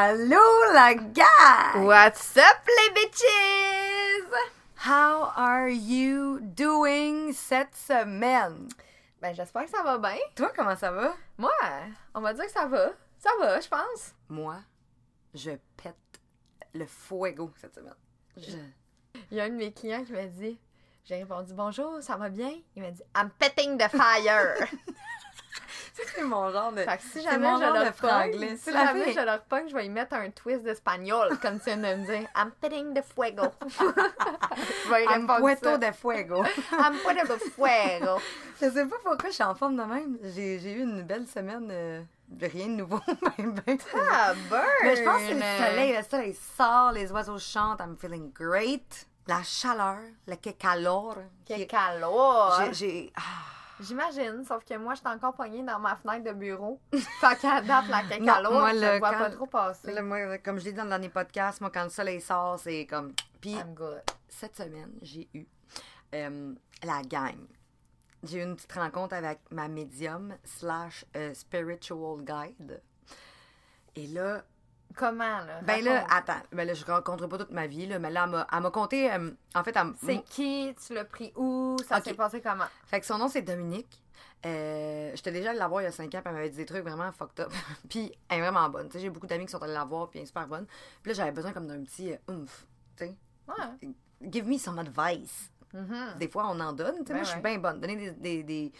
Allô la gang! What's up les bitches? How are you doing cette semaine? Ben j'espère que ça va bien. Toi, comment ça va? Moi, on va dire que ça va. Ça va, je pense. Moi, je pète le fuego cette semaine. Je... Il y a un de mes clients qui m'a dit, j'ai répondu bonjour, ça va bien? Il m'a dit I'm petting the fire. C'est mon genre de. fait que si jamais je de leur pogne, si jamais je leur pogne, je vais y mettre un twist d'espagnol, comme tu viens de me dire. I'm petting the fuego. je vais y ça. de fuego. I'm the fuego. je sais pas pourquoi je suis en forme de même. J'ai eu une belle semaine. euh, de rien de nouveau. ben, ben. Ah, burn! Mais je pense que le soleil. Le soleil sort, les oiseaux chantent. I'm feeling great. La chaleur, le que calor. Quel qui- calor! J'ai- J'ai. ah. J'imagine, sauf que moi, je suis encore poignée dans ma fenêtre de bureau. fait qu'à date, la Non, cacalo, moi, je ne vois pas trop passer. Moi, comme je l'ai dit dans le dernier podcast, moi, quand le soleil sort, c'est comme. Puis, cette semaine, j'ai eu euh, la gang. J'ai eu une petite rencontre avec ma médium slash euh, spiritual guide. Et là, Comment, là? ben là, attends, ben là, je rencontre pas toute ma vie, là, mais là, elle m'a- conté, euh, en fait, elle C'est qui? Tu l'as pris où? Ça s'est passé comment? Fait que son nom, c'est Dominique. Euh, J'étais déjà allée la voir il y a 5 ans, puis elle m'avait dit des trucs vraiment fucked up. puis elle est vraiment bonne. Tu sais, j'ai beaucoup d'amis qui sont allés la voir, puis elle est super bonne. Puis là, j'avais besoin comme d'un petit euh, oomph. Tu sais, Ouais. give me some advice. Mhm. Des fois, on en donne. Tu sais, Ben moi, je suis bien bonne. Donner des, des, des-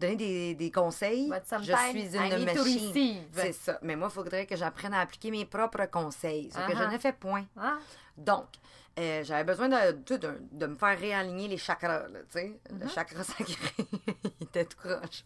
donner des, des conseils. Je suis une machine. C'est ça. Mais moi, il faudrait que j'apprenne à appliquer mes propres conseils. Ce que je Uh-huh. ne fais point. Hein? Donc, euh, j'avais besoin de, de, de me faire réaligner les chakras, là, tu sais. Le Mm-hmm. chakra sacré, il était tout croche.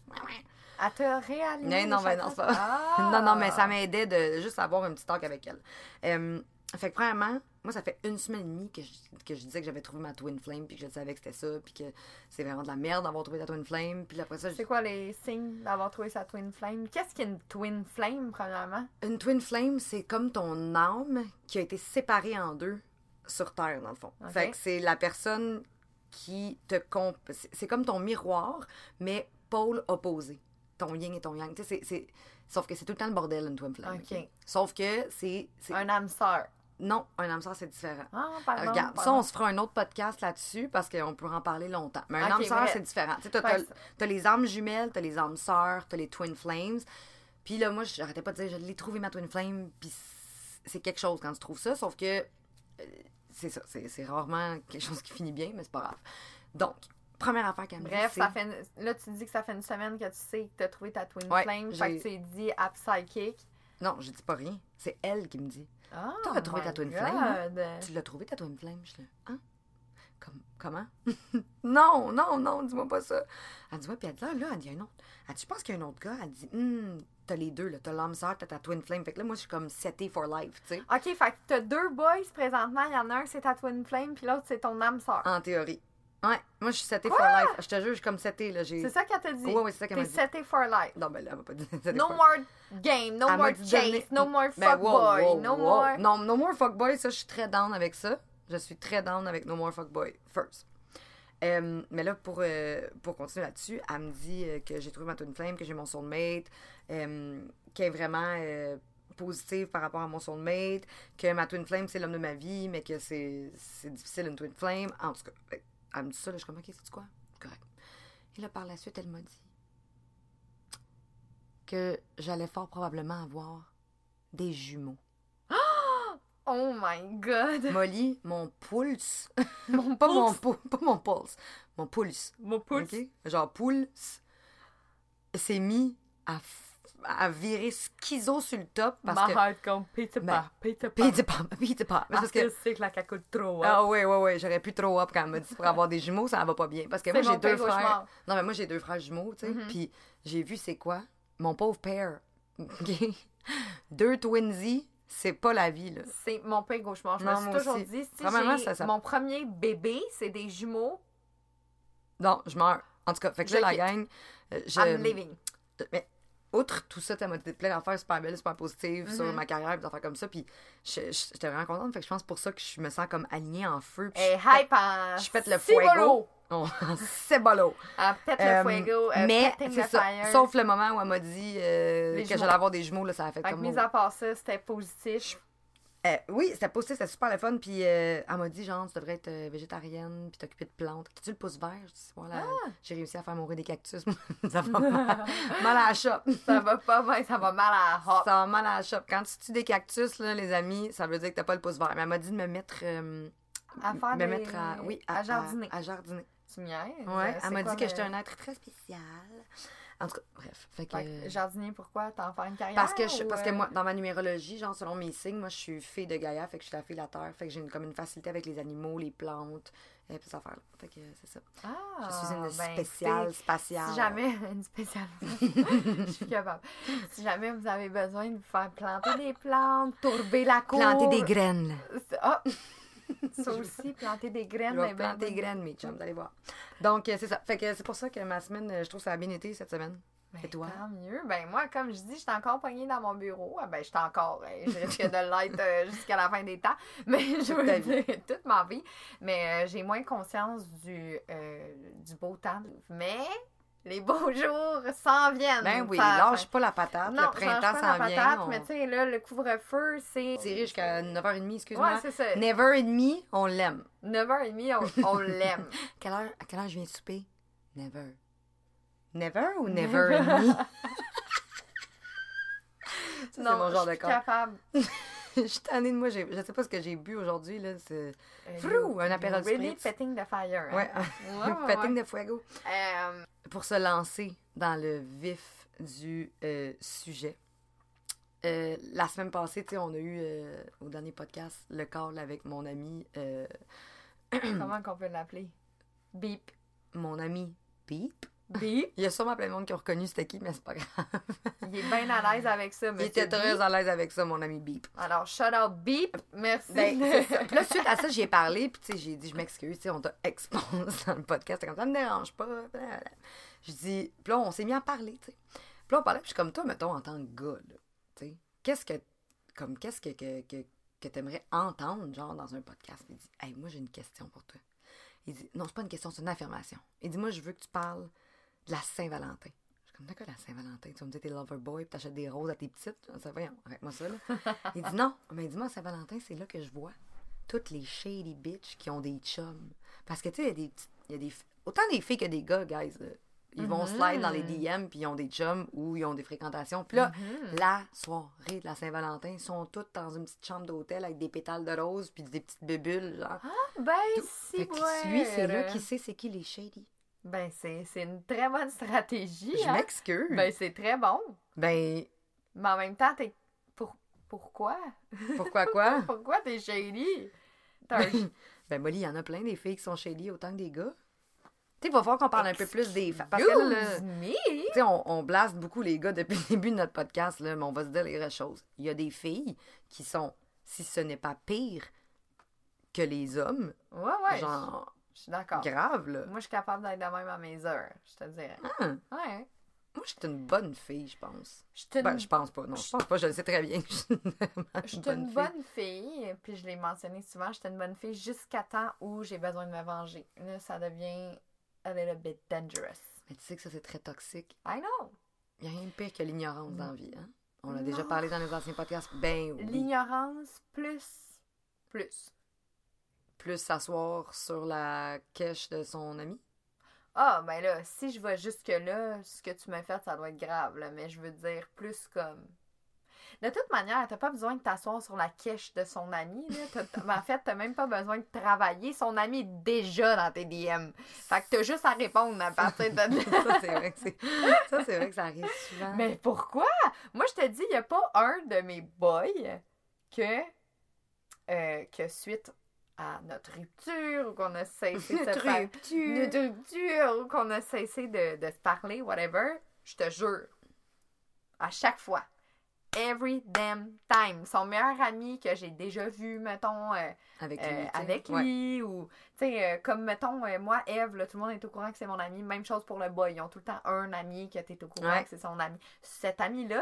Elle t'a réaligné? Non, non, les ben non. Ah! non, non, mais ça m'aidait de juste avoir un petit talk avec elle. Euh, fait que, premièrement, moi, ça fait une semaine et demie que je, que je disais que j'avais trouvé ma Twin Flame, puis que je savais que c'était ça, puis que c'est vraiment de la merde d'avoir trouvé ta Twin Flame. Puis après ça, C'est quoi les signes d'avoir trouvé sa twin flame? Qu'est-ce qu'une twin flame, premièrement? une Twin Flame, c'est comme ton âme qui a été séparée en deux sur Terre, dans le fond. Fait que c'est la personne qui te comp... c'est- comme ton miroir, mais pôle opposé. Ton yin et ton yang. Tu sais, c'est... Sauf que c'est tout le temps le bordel, une Twin Flame. Ok. Sauf que c'est... Un âme sœur. Non, un âme sœur, c'est différent. Ah, pardon. Regarde, ça, pardon. on se fera un autre podcast là-dessus parce qu'on peut en parler longtemps. Mais un Ok, âme sœur, c'est différent. Tu que- t'as les âmes jumelles, t'as les âmes sœurs, t'as les twin flames. Puis là, moi, j'arrêtais pas de dire, je l'ai trouvé ma twin flame, puis c'est quelque chose quand tu trouves ça, sauf que euh, c'est ça, c'est rarement quelque chose qui finit bien, mais c'est pas grave. Donc, première affaire qu'elle me dit, Bref, c'est... ça fait une- là, tu dis que ça fait une semaine que tu sais que tu as trouvé ta twin Ouais, flame. Fait que tu dit à psychic. Non, je dis pas rien. C'est elle qui me dit. Ah, Toi, t'as trouvé ta twin flame, hein? Tu l'as trouvé ta twin flame? Je suis là, hein? Comme, comment? non, non, non, dis-moi pas ça. Elle dit, ouais, puis elle dit, ah, là, elle dit, il y a un autre. Elle dit, je pense qu'il y a un autre gars. Elle dit, hum, t'as les deux, là. T'as l'âme sœur, t'as ta twin flame. Fait que là, moi, je suis comme setée for life, tu sais, Ok, fait que t'as deux boys présentement. Il y en a un, c'est ta twin flame, puis l'autre, c'est ton âme sœur. en théorie. Ouais, moi, je suis setée for life. Je te jure, je suis comme setée, là. J'ai... C'est ça qu'elle t'a dit. Ouais, ouais, c'est ça qu'elle T'es m'a dit. setté for life. Non, ben là, elle m'a pas dit No more game, no more chase, no more Ben, fuckboy, no more. Non, no more fuckboy, ça, je suis très down avec ça. Je suis très down avec no more fuckboy, first. Euh, mais là, pour, euh, pour continuer là-dessus, elle me dit euh, que j'ai trouvé ma twin flame, que j'ai mon soulmate, qu'elle est vraiment euh, positive par rapport à mon soulmate, que ma twin flame, c'est l'homme de ma vie, mais que c'est difficile une twin flame. En tout cas, elle me dit ça, là, je suis comme, ok, c'est quoi? Correct. Et là, par la suite, elle m'a dit que j'allais fort probablement avoir des jumeaux. Oh my god. Molly, mon pulse. Mon pas, mon, pulse? pou- pas mon pulse. Mon pulse. Mon pouce. OK? Genre pulse. s'est mis à, à virer schizo sur le top parce Ma que. heart comme pizza pas. Pizza pop, pizza pop. Mais c'est Parce parce que c'est que la caca trop. hein. Ah oui, oui, oui, j'aurais pu trop up quand elle m'a dit pour avoir des jumeaux, ça va pas bien. Parce que moi, j'ai deux frères. Non, mais moi, j'ai deux frères jumeaux, tu sais. Mhm. Puis j'ai vu c'est quoi? Mon pauvre père. Deux twinsies, c'est pas la vie, là. C'est mon pire cauchemar. Je Non, me suis toujours aussi. dit, si j'ai ça- ça- mon premier bébé, c'est des jumeaux, Non, je meurs. En tout cas, fait que là, la gang. euh, je- I'm living. Mais outre tout ça, tu m'a dit plein d'affaires super belles, super positives sur Mhm. ma carrière, des affaires comme ça. Puis j'étais vraiment contente. Fait que je pense pour ça que je me sens comme alignée en feu. Et hype en je pète le fuego. C'est bolo. En pète le Euh, fuego, euh, mais c'est ça. Sauf le moment où elle m'a dit euh, que j'allais avoir des jumeaux, là, ça a fait Fait comme. mis à part ça, c'était positif. Euh, oui, c'était positif, c'était super le fun. Puis euh, elle m'a dit, genre, tu devrais être euh, végétarienne, puis t'occuper de plantes. T'as-tu le pouce vert? Je dis, voilà, Ah! j'ai réussi à faire mourir des cactus. ça va mal, mal à la shop. Ça va pas ça va mal à la hop. Ça va mal à la shop. Quand tu tues des cactus, là, les amis, ça veut dire que t'as pas le pouce vert. Mais elle m'a dit de me mettre. À faire me des- mettre à. Oui, à, à jardiner. À, à jardiner. Tu niaises? Ouais, elle m'a dit que j'étais un être très spécial. En tout cas, bref. Fait que. Fait que jardinier, pourquoi? T'en faire une carrière? Parce que, je, ou, parce que euh, moi, dans ma numérologie, genre selon mes signes, moi je suis fille de Gaïa, fait que je suis la fille de la terre, fait que j'ai une, comme une facilité avec les animaux, les plantes, et puis ça faire là. Fait que c'est ça. Ah, Je suis une ben, spéciale, spatiale. Si jamais, une spéciale. je suis capable. Si jamais vous avez besoin de vous faire planter des plantes, tourber la cour. Planter des graines. là. Ça aussi, planter des graines. Je vais planter des graines, mes chums, vous allez voir. Donc, euh, c'est ça. Fait que c'est pour ça que ma semaine, euh, je trouve que ça a bien été cette semaine. ben, Et toi? Tant mieux. Ben, moi, comme je dis, j'étais encore pognée dans mon bureau. Ah, Ben, j'étais encore. hein, je risque de l'être euh, jusqu'à la fin des temps. Mais je veux dire, toute ma vie. Mais euh, j'ai moins conscience du, euh, du beau temps. Mais les beaux jours s'en viennent. Ben oui, Ça- lâche pas la patate. Non, le printemps pas la s'en vient. patate, on... mais tu sais, là, le couvre-feu, c'est. Tiré jusqu'à 9h30, excuse-moi. Ouais, c'est ça. 9h30, on l'aime. 9h30, on, on l'aime. Quelle heure, à quelle heure je viens de souper? Never. Never ou never and me? Ça, c'est non, mon genre je de suis corps. capable. Je suis tannée de moi. Je sais pas ce que j'ai bu aujourd'hui. là. C'est Euh, Frou, un apéro you Really spritz. petting the fire. hein? ouais, Ouais, ouais, petting de fuego. Euh, Pour se lancer dans le vif du euh, sujet. euh, la semaine passée, tu sais, on a eu euh, au dernier podcast le call avec mon ami, comment qu'on peut l'appeler? Beep. mon ami Beep. Beep. Il y a sûrement plein de monde qui ont reconnu c'était qui, mais c'est pas grave. Il est bien à l'aise avec ça, Il monsieur était très Beep. à l'aise avec ça, mon ami Beep. Alors, shout out Beep. Merci. Ben, là, suite à ça, j'y ai parlé, puis tu sais, j'ai dit, je m'excuse, tu sais, on t'a exposé dans le podcast, comme ça me dérange pas. Je dis, puis là, on s'est mis à parler, tu sais. Puis là, on parlait, puis je suis comme toi, mettons, en tant que gars, tu sais, qu'est-ce que, comme, qu'est-ce que, que, que, que t'aimerais entendre, genre, dans un podcast? Il dit, hey, moi, j'ai une question pour toi. Il dit, non, c'est pas une question, c'est une affirmation. Il dit, moi, je veux que tu parles de la Saint-Valentin. Je suis comme, d'accord, la Saint-Valentin, tu vas me dire, t'es lover boy, puis t'achètes des roses à tes petites. Ça, voyons, arrête-moi ça, là. Il dit, non, mais dis-moi, Saint-Valentin, c'est là que je vois toutes les shady bitches qui ont des chums. Parce que, tu sais, il y a des petites- il y a des... f- Autant des filles que des gars, guys, là. Ils vont Mhm. slide dans les DM, puis ils ont des chums ou ils ont des fréquentations. Puis là, Mhm. la soirée de la Saint-Valentin, ils sont toutes dans une petite chambre d'hôtel avec des pétales de rose puis des petites bébules, genre. Ben, Tout. si, ouais. lui, c'est là qui sait c'est qui les shady. Ben, c'est une très bonne stratégie. Je hein. m'excuse. Ben, c'est très bon. Ben, Mais en même temps, t'es. Pour... Pourquoi? pourquoi quoi? Pourquoi t'es shady? Un ben, ben, Molly, il y en a plein des filles qui sont shady autant que des gars. Tu va falloir qu'on parle un peu plus des femmes. Parce que me? On, on blast beaucoup les gars depuis le début de notre podcast, là, mais on va se dire les vraies choses. Il y a des filles qui sont, si ce n'est pas pire que les hommes, Ouais, ouais. genre Je suis d'accord. grave, là. Moi, je suis capable d'être de même à mes heures, je te dirais. Ah, Ouais. moi, je suis une bonne fille, je pense. Je suis une, Ben, je pense pas, non. Je pense pas, je le sais très bien je suis une bonne une fille. bonne fille, puis je l'ai mentionné souvent, j'étais une bonne fille jusqu'à temps où j'ai besoin de me venger. Là, ça devient a little bit dangerous. Mais tu sais que ça, c'est très toxique. I know. Il n'y a rien de pire que l'ignorance dans la vie, hein? On l'a déjà parlé dans les anciens podcasts. Ben oui. L'ignorance plus. Plus. Plus s'asseoir sur la cache de son ami? Ah, ben là, si je vais jusque-là, ce que tu m'as fait, ça doit être grave, là, mais je veux dire plus comme. De toute manière, t'as pas besoin de t'asseoir sur la quiche de son ami, là. Mais en fait, t'as même pas besoin de travailler. Son ami est déjà dans tes DM. Fait que t'as juste à répondre à partir de ça, c'est vrai que. Ça, c'est vrai que ça arrive souvent. Mais pourquoi? Moi, je te dis, il n'y a pas un de mes boys que, euh, que suite à notre rupture ou qu'on a cessé de se rupture. notre rupture ou qu'on a cessé de, de se parler, whatever, je te jure, à chaque fois, every damn time, son meilleur ami que j'ai déjà vu, mettons, euh, Avec euh, lui. Ouais. ou, tu sais, euh, comme, mettons, moi, Eve, tout le monde est au courant que c'est mon ami, même chose pour le boy, ils ont tout le temps un ami que t'es au courant Ouais. que c'est son ami. Cet ami-là,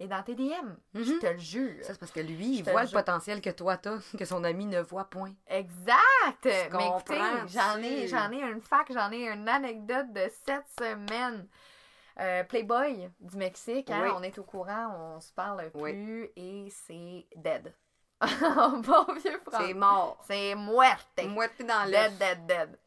est dans tes DM. Je Mhm. te le jure. Ça, c'est parce que lui, il voit le potentiel que toi t'as, que son ami ne voit point. Exact! Mais écoutez, j'en ai, j'en ai une fac, j'en ai une anecdote de cette semaine. Euh, Playboy du Mexique, hein, Oui. on est au courant, on se parle plus Oui. et c'est dead. Bon vieux C'est mort. C'est muerte. Moitié dans Dead, dead, dead.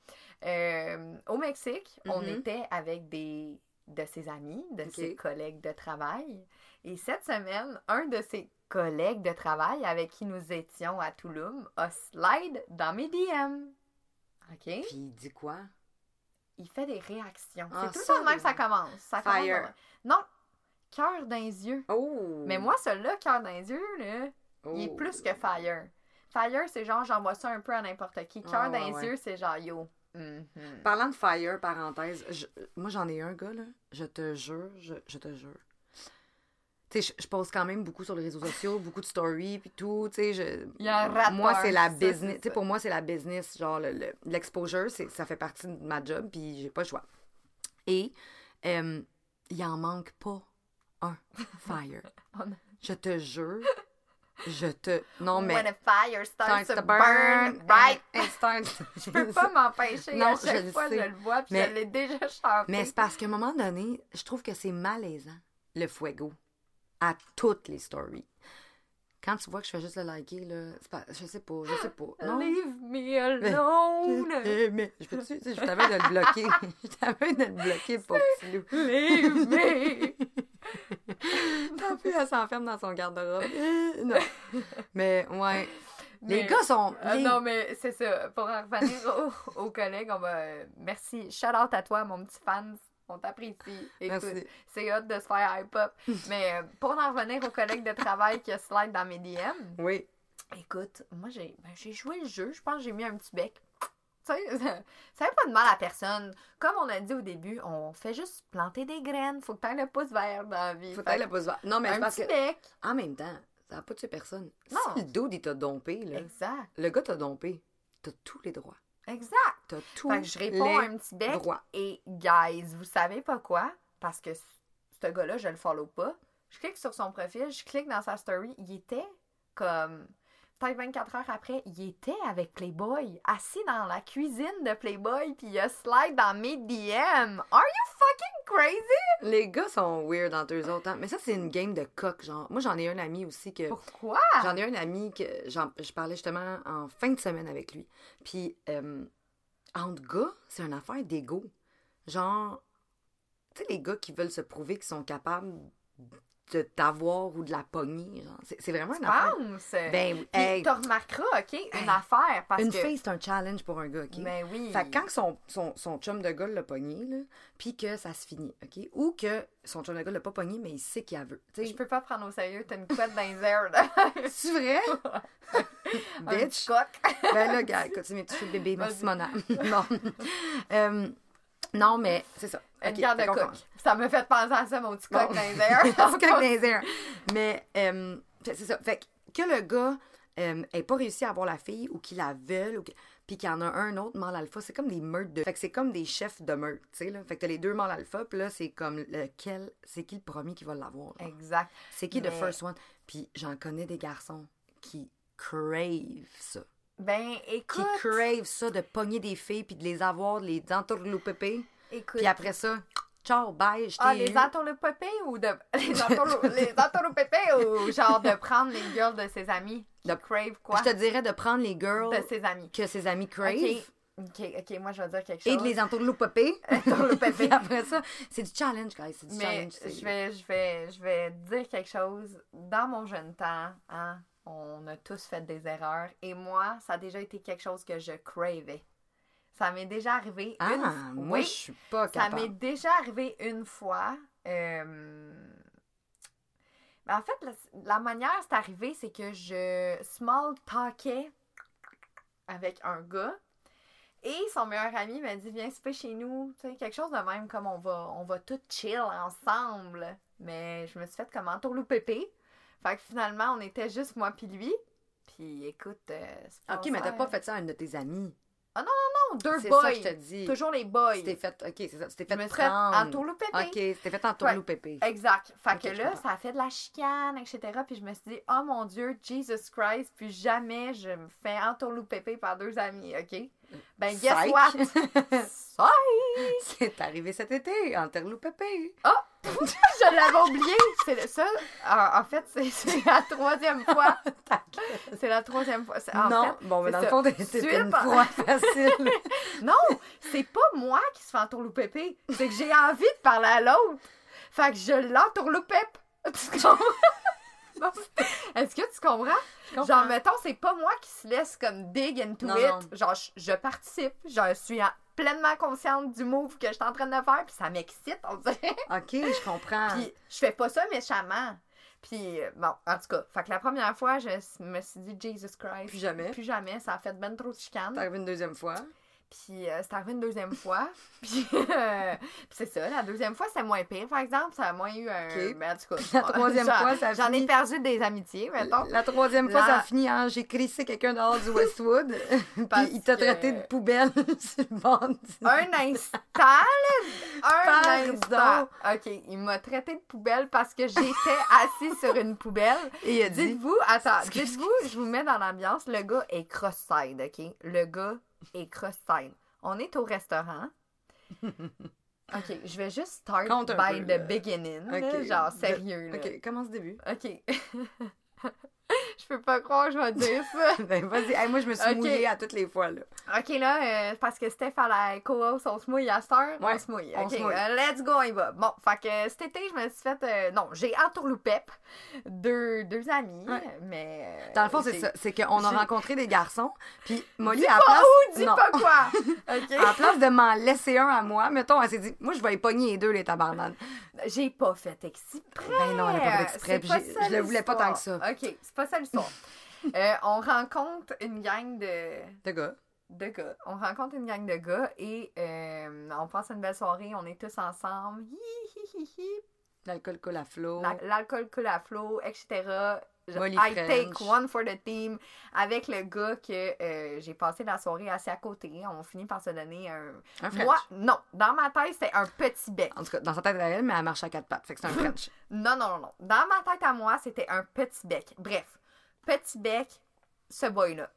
Euh, au Mexique, on Mhm. était avec des de ses amis, de ses collègues de travail. Et cette semaine, un de ses collègues de travail avec qui nous étions à Tulum a slide dans mes DM. OK? Puis il dit quoi? Il fait des réactions. Ah, C'est tout le ça, temps de même que ça commence. Ça commence Fire. dans- Non! Cœur dans les yeux. Oh! Mais moi, celui-là, cœur dans les yeux, là, il est Oh. plus que fire. Fire, c'est genre, j'envoie ça un peu à n'importe qui. Cœur Ah, dans ouais, les ouais. yeux, c'est genre, yo. mhm. Parlant de fire, parenthèse, je- moi j'en ai un gars, là. Je te jure, je, je te jure. Je, je poste quand même beaucoup sur les réseaux sociaux, beaucoup de stories, puis tout, tu sais, je... Il y a un rapport, Moi, c'est la ça, business. c'est Tu sais, ça. pour moi, c'est la business. Genre, le- le- l'exposure, ça fait partie de ma job, puis j'ai pas le choix. Et euh, il en manque pas un fire. Je te jure. Je te... Non, mais... When a fire starts starts to burn, right? it starts- Je peux pas m'empêcher. À chaque je fois, sais. je le vois, puis Mais- je l'ai déjà chanté. Mais c'est parce qu'à un moment donné, je trouve que c'est malaisant, le fuego, à toutes les stories. Quand tu vois que je fais juste le liker, là, pas, je sais pas, je sais pas. Non? Leave me alone. Mais je peux-tu, je t'avais de le bloquer. je t'avais de le bloquer, le pauvre petit loup. Leave me. Tant pis, elle s'enferme dans son garde-robe. Eh, non. Mais, ouais. Les gars sont. Les- non, mais c'est ça. Pour en revenir aux, aux collègues, on va. euh, Merci. Shout out à toi, mon petit fan. On t'apprécie. Écoute, c'est hot de se faire hype up. mais euh, pour en revenir aux collègues de travail qui slide dans mes DM, Oui. écoute, moi, j'ai ben, j'ai joué le jeu. Je pense que j'ai mis un petit bec. Tu sais, ça fait pas de mal à personne. Comme on a dit au début, on fait juste planter des graines. Faut que t'aies le pouce vert dans la vie. Faut que le pouce vert. Non, mais un parce petit que. bec. En même temps, ça n'a pas tué personne. Non. Si le dude, il t'a dompé, là. Exact. Le gars t'a dompé. T'as tous les droits. Exact. T'as tous Fait que je réponds les un petit bec. droits. Et guys, vous savez pas quoi? Parce que ce gars-là, je le follow pas. Je clique sur son profil, je clique dans sa story. Il était comme. Peut-être 24 heures après, il était avec Playboy, assis dans la cuisine de Playboy, puis il a slide dans mes DM. Are you fucking crazy? Les gars sont weird entre eux autres. hein. Mais ça, c'est une game de coq, genre. Moi, j'en ai un ami aussi que. Pourquoi? J'en ai un ami que je parlais justement en fin de semaine avec lui. Puis, euh, entre gars, c'est une affaire d'ego. Genre, tu sais, les gars qui veulent se prouver qu'ils sont capables de t'avoir ou de la pogner. C'est vraiment une affaire. Pense. Ben, oui. Puis hey, tu remarqueras, OK, une Hey. affaire, parce une que... fille, c'est un challenge pour un gars, OK? Ben oui. Fait que quand son, son, son chum de gars l'a pogné, là, puis que ça se finit, OK? Ou que son chum de gars l'a pas pogné, mais il sait qu'il la veut. Je peux pas prendre au sérieux, t'as une couette dans les airs, là. c'est vrai? Un Bitch! coq. Ben là, gars, continue mes petits bébés. Merci, Vas-y. Mona. non. Euh, non, mais c'est ça. Une Ok, garde de. Ça me fait penser à ça, mon petit coq Bon. dans les airs. Petit coq dans les airs. Mais euh, c'est ça. Fait que, que le gars euh, ait pas réussi à avoir la fille ou qu'il la veuille ou que- puis qu'il y en a un autre mâle alpha, c'est comme des meurtres de. Fait que c'est comme des chefs de meurtre, tu sais, là. Fait que t'as les deux mâles alpha, puis là, c'est comme lequel. C'est qui le premier qui va l'avoir? Exact. C'est qui the Mais- first one? Puis j'en connais des garçons qui crave ça. Ben, Qui écoute. crave ça de pogner des filles puis de les avoir, de les entourloupépés. Écoute. Puis après ça, ciao, bye, je t'ai Ah, les eu. entourloupépés ou de. Les entourlou- les entourloupépés ou genre de prendre les girls de ses amis? Qui De- crave quoi? Je te dirais de prendre les girls De ses amis. que ses amis crave Ok. Ok, ok, moi je vais dire quelque chose. et de les entourloupépés. Entourloupépés. Puis après ça, c'est du challenge, guys. C'est du Mais challenge. je vais, je, vais, je vais dire quelque chose. Dans mon jeune temps, hein, on a tous fait des erreurs. Et moi, ça a déjà été quelque chose que je cravais. Ça m'est déjà arrivé Ah, une moi, oui, je suis pas Ça m'est capable. déjà arrivé une fois. euh, ben, en fait, la, la manière c'est arrivé, c'est que je small talkais avec un gars. Et son meilleur ami m'a dit Viens souper chez nous. Tu sais, quelque chose de même comme on va, on va tout chill ensemble. Mais je me suis fait comme entourloupépé. Fait que finalement, on était juste moi puis lui. Puis écoute, euh, c'est Ok, mais t'as pas fait ça à une de tes amies. non, deux C'est boys. ça que je te dis. Toujours les boys. T'es fait, ok, c'est ça. Je fait prendre. entourlouper. Ok, t'es fait entourlouper pépé. Exact. Fait que là, ça a fait de la chicane, etc. Puis je me suis dit, oh mon Dieu, Jesus Christ, puis jamais je me fais entourlouper par deux amis, OK? Ben, guess Psych. what? C'est arrivé cet été, entourlouper pépé. Je l'avais oublié. C'est seul. En, en fait, c'est la troisième fois. C'est la troisième fois. En non, fait, bon, mais c'est dans le ça. fond, Suite une proie facile. Non, c'est pas moi qui se fait entourlouper. C'est que j'ai envie de parler à l'autre. Fait que je l'entourloupe. Tu comprends? Est-ce que tu comprends? Genre, mettons, c'est pas moi qui se laisse comme dig into Non, it. non. Genre, je, je participe. Je suis en- pleinement consciente du move que je suis en train de faire. Puis ça m'excite, on dirait. Ok, je comprends. Puis je fais pas ça méchamment. Puis, euh, bon, en tout cas, fait que la première fois, je me suis dit Jesus Christ. Plus jamais. Plus jamais, ça a fait ben trop de chicane. T'es arrivé une deuxième fois. Puis euh, c'est arrivé une deuxième fois. Puis, euh, puis c'est ça, la deuxième fois, c'est moins pire, par exemple. Ça a moins eu un. Ok. Mais en tout cas, La troisième fois, ça a J'en ai fini- perdu des amitiés, mettons. La troisième fois, La- ça a fini en j'ai crissé quelqu'un dehors du Westwood. Puis il t'a que- traité de poubelle sur le bord du- Un instant, un instant. OK, il m'a traité de poubelle parce que j'étais assis sur une poubelle. Et il a dit Dites-vous, attends, dites-vous, je vous mets dans l'ambiance, le gars est cross-side, OK? Le gars est cross-side. On est au restaurant. OK, je vais juste start by peu, the là. beginning, genre sérieux, là. Ok, commence début. OK. je peux pas croire que je vais dire ça. ben vas-y. Hey, moi, je me suis mouillée à toutes les fois. Là. OK, là, euh, parce que Steph à la co-host, on se mouille à cette heure, Ouais, on se mouille. OK, mouille. euh, let's go, on y va. Bon, fait que cet été, je me suis fait... euh, non, j'ai entourloupep deux, deux amis, Ouais. mais... euh, Dans le fond, c'est ça. C'est qu'on a rencontré des garçons. Puis Molly, Dis à pas place. où, dis non. pas quoi! OK? À la place de m'en laisser un à moi, mettons, elle s'est dit, moi, je vais y pogner les deux, les tabarnanes. J'ai pas fait exprès. Ben non, elle a pas fait exprès, pas ça je le voulais pas tant que ça. OK, c'est pas ça l'histoire. Euh, on rencontre une gang de, De gars. de gars. On rencontre une gang de gars et euh, on passe une belle soirée. On est tous ensemble. Hi, hi, hi, hi. L'alcool coule à flot. La- L'alcool coule à flot, etc. Je- I take one for the team avec le gars que euh, j'ai passé la soirée assis à côté. On finit par se donner un. Un French. Moi, non. Dans ma tête, c'était un petit bec. En tout cas, dans sa tête à elle, mais elle marche à quatre pattes. Fait que c'est un French. Non, non, non, non. Dans ma tête à moi, c'était un petit bec. Bref, petit bec, ce boy-là.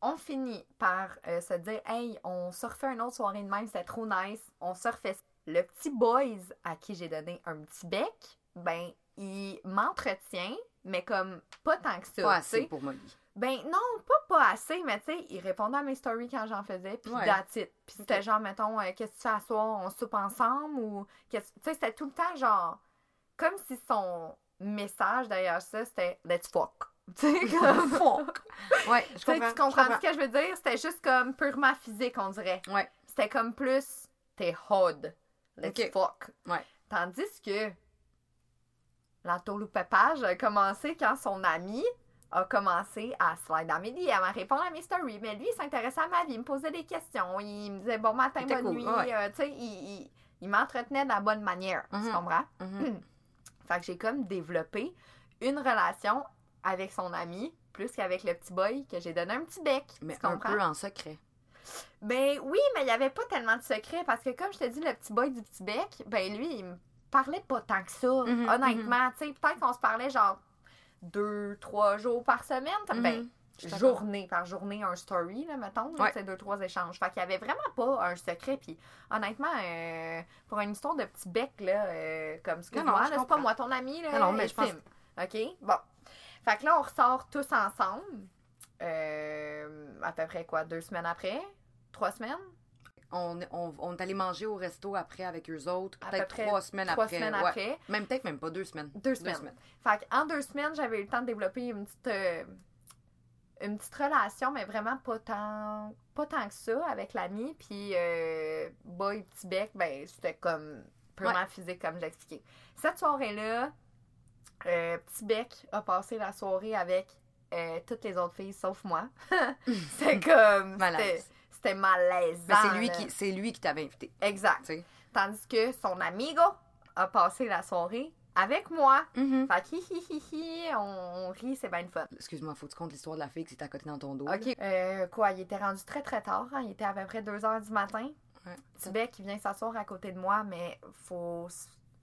On finit par euh, se dire, hey, on se refait une autre soirée de même, c'était trop nice. On se refait. Le petit boys à qui j'ai donné un petit bec, ben, il m'entretient, mais comme pas tant que ça. Pas assez pour Molly. Ben non, pas pas assez, mais tu sais, il répondait à mes stories quand j'en faisais, puis Ouais. Puis c'était Ok. genre, mettons, euh, qu'est-ce que tu fais à soir, on soupe ensemble, ou qu'est-ce tu sais, c'était tout le temps genre, comme si son message derrière ça, c'était let's fuck. Tu sais, comme. Fuck. Ouais, je comprends. tu comprends je ce que je veux dire? C'était juste comme purement physique, on dirait. Ouais. C'était comme plus, t'es hot. Let's fuck. Ouais. Tandis que l'entourloupépage a commencé quand son ami a commencé à slide dans mes DM, à répondre à mes stories. Mais lui, il s'intéressait à ma vie, il me posait des questions, il me disait bon matin, bonne cool, nuit. ouais. euh, tu sais, il, il- il m'entretenait de la bonne manière. Tu Mhm. comprends? Mhm. Fait que j'ai comme développé une relation avec son ami plus qu'avec le petit boy que j'ai donné un petit bec. Mais tu un peu en secret. Ben oui, mais il n'y avait pas tellement de secrets parce que comme je te dis, le petit boy du petit bec, ben lui, il me parlait pas tant que ça, Mhm, honnêtement. Tu sais, peut-être qu'on se parlait genre deux, trois jours par semaine. Ben, Mhm. D'accord. journée par journée, un story, là, mettons. Ouais. sais, deux, trois échanges. Fait qu'il y avait vraiment pas un secret. Puis honnêtement, euh, pour une histoire de petit bec, là, euh, comme non, je là, c'est pas moi ton ami, là. Non, non, mais je pense-. OK? Bon. Fait que là, on ressort tous ensemble. euh, à peu près quoi, deux semaines après? Trois semaines? On, on, on est allé manger au resto après avec eux autres. Peut-être trois semaines Trois après. semaines ouais. après. Même peut-être même pas deux semaines. Deux semaines. Fait qu'en deux semaines, j'avais eu le temps de développer une petite, euh, une petite relation, mais vraiment pas tant, pas tant que ça avec l'ami. Puis, euh, boy, petit bec, ben, c'était comme purement physique, comme je l'ai expliqué. Cette soirée-là, euh, petit bec a passé la soirée avec euh, toutes les autres filles sauf moi. c'est comme. C'était, malaisant. Ben, c'est lui qui c'est lui qui t'avait invité. Exact. Tandis que son amigo a passé la soirée avec moi. Mhm. Fait que hi hi hi hi, on, on rit, c'est bien le fun. Excuse-moi, faut que tu comptes l'histoire de la fille qui s'est à côté dans ton dos. OK. Euh, quoi, il était rendu très très tard. hein. Il était à peu près 2 heures du matin. Ouais. Tibet qui vient s'asseoir à côté de moi, mais faut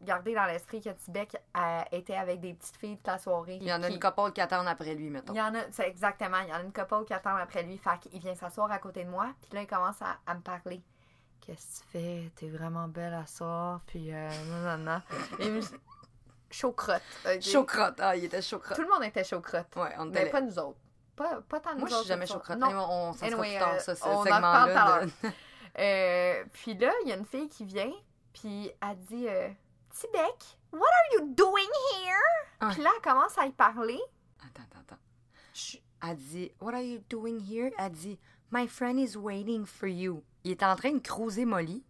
garder dans l'esprit que Tibet a été avec des petites filles toute la soirée. Il y en a Qui- une couple qui attendent après lui, mettons. Il y en a, c'est exactement, il y en a une couple qui attend après lui. Fait qu'il vient s'asseoir à côté de moi, puis là, il commence à, à me parler. Qu'est-ce que tu fais? T'es vraiment belle à soir, puis euh, non, non, non. Il me Chaud-crotte. ok? Chocrotte. Ah, il était chocrotte. Tout le monde était chaud-crotte. Ouais, on Mais était pas nous autres. Pas, pas tant nous Moi, je autres. suis jamais ce chocrotte. Non. Mais on, sera Anyway, plus tard, euh, ça, ce on tout à segment-là. de- Euh, puis là, il y a une fille qui vient, puis elle dit euh, Tibec, what are you doing here? Ah. Puis là, elle commence à y parler. Attends, attends, attends. Chut. Elle dit, What are you doing here? Elle dit, My friend is waiting for you. Il est en train de cruiser Molly.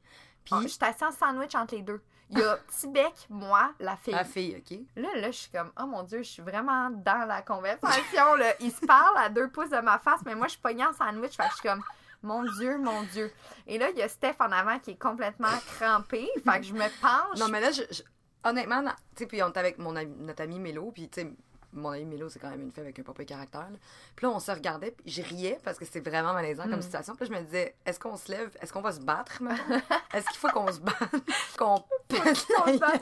Puis Ah, je suis assise en sandwich entre les deux. Il y a Tibec, moi, la fille. la fille, OK? Là, là, je suis comme, oh mon Dieu, je suis vraiment dans la conversation. Là. Ils se parlent à deux pouces de ma face, mais moi, je suis pognée en sandwich. Fait que je suis comme, mon Dieu, mon Dieu. Et là, il y a Steph en avant qui est complètement crampé. Fait que je me penche. Non, mais là, je, je- honnêtement, tu sais, puis on était avec mon ami- notre ami Mélo, puis tu sais, mon ami Mélo, c'est quand même une fille avec un papa caractère. là. Puis là, on se regardait, puis je riais parce que c'est vraiment malaisant Mm. comme situation. Puis là, je me disais, est-ce qu'on se lève? Est-ce qu'on va se battre? Est-ce qu'il faut qu'on se batte? qu'on pète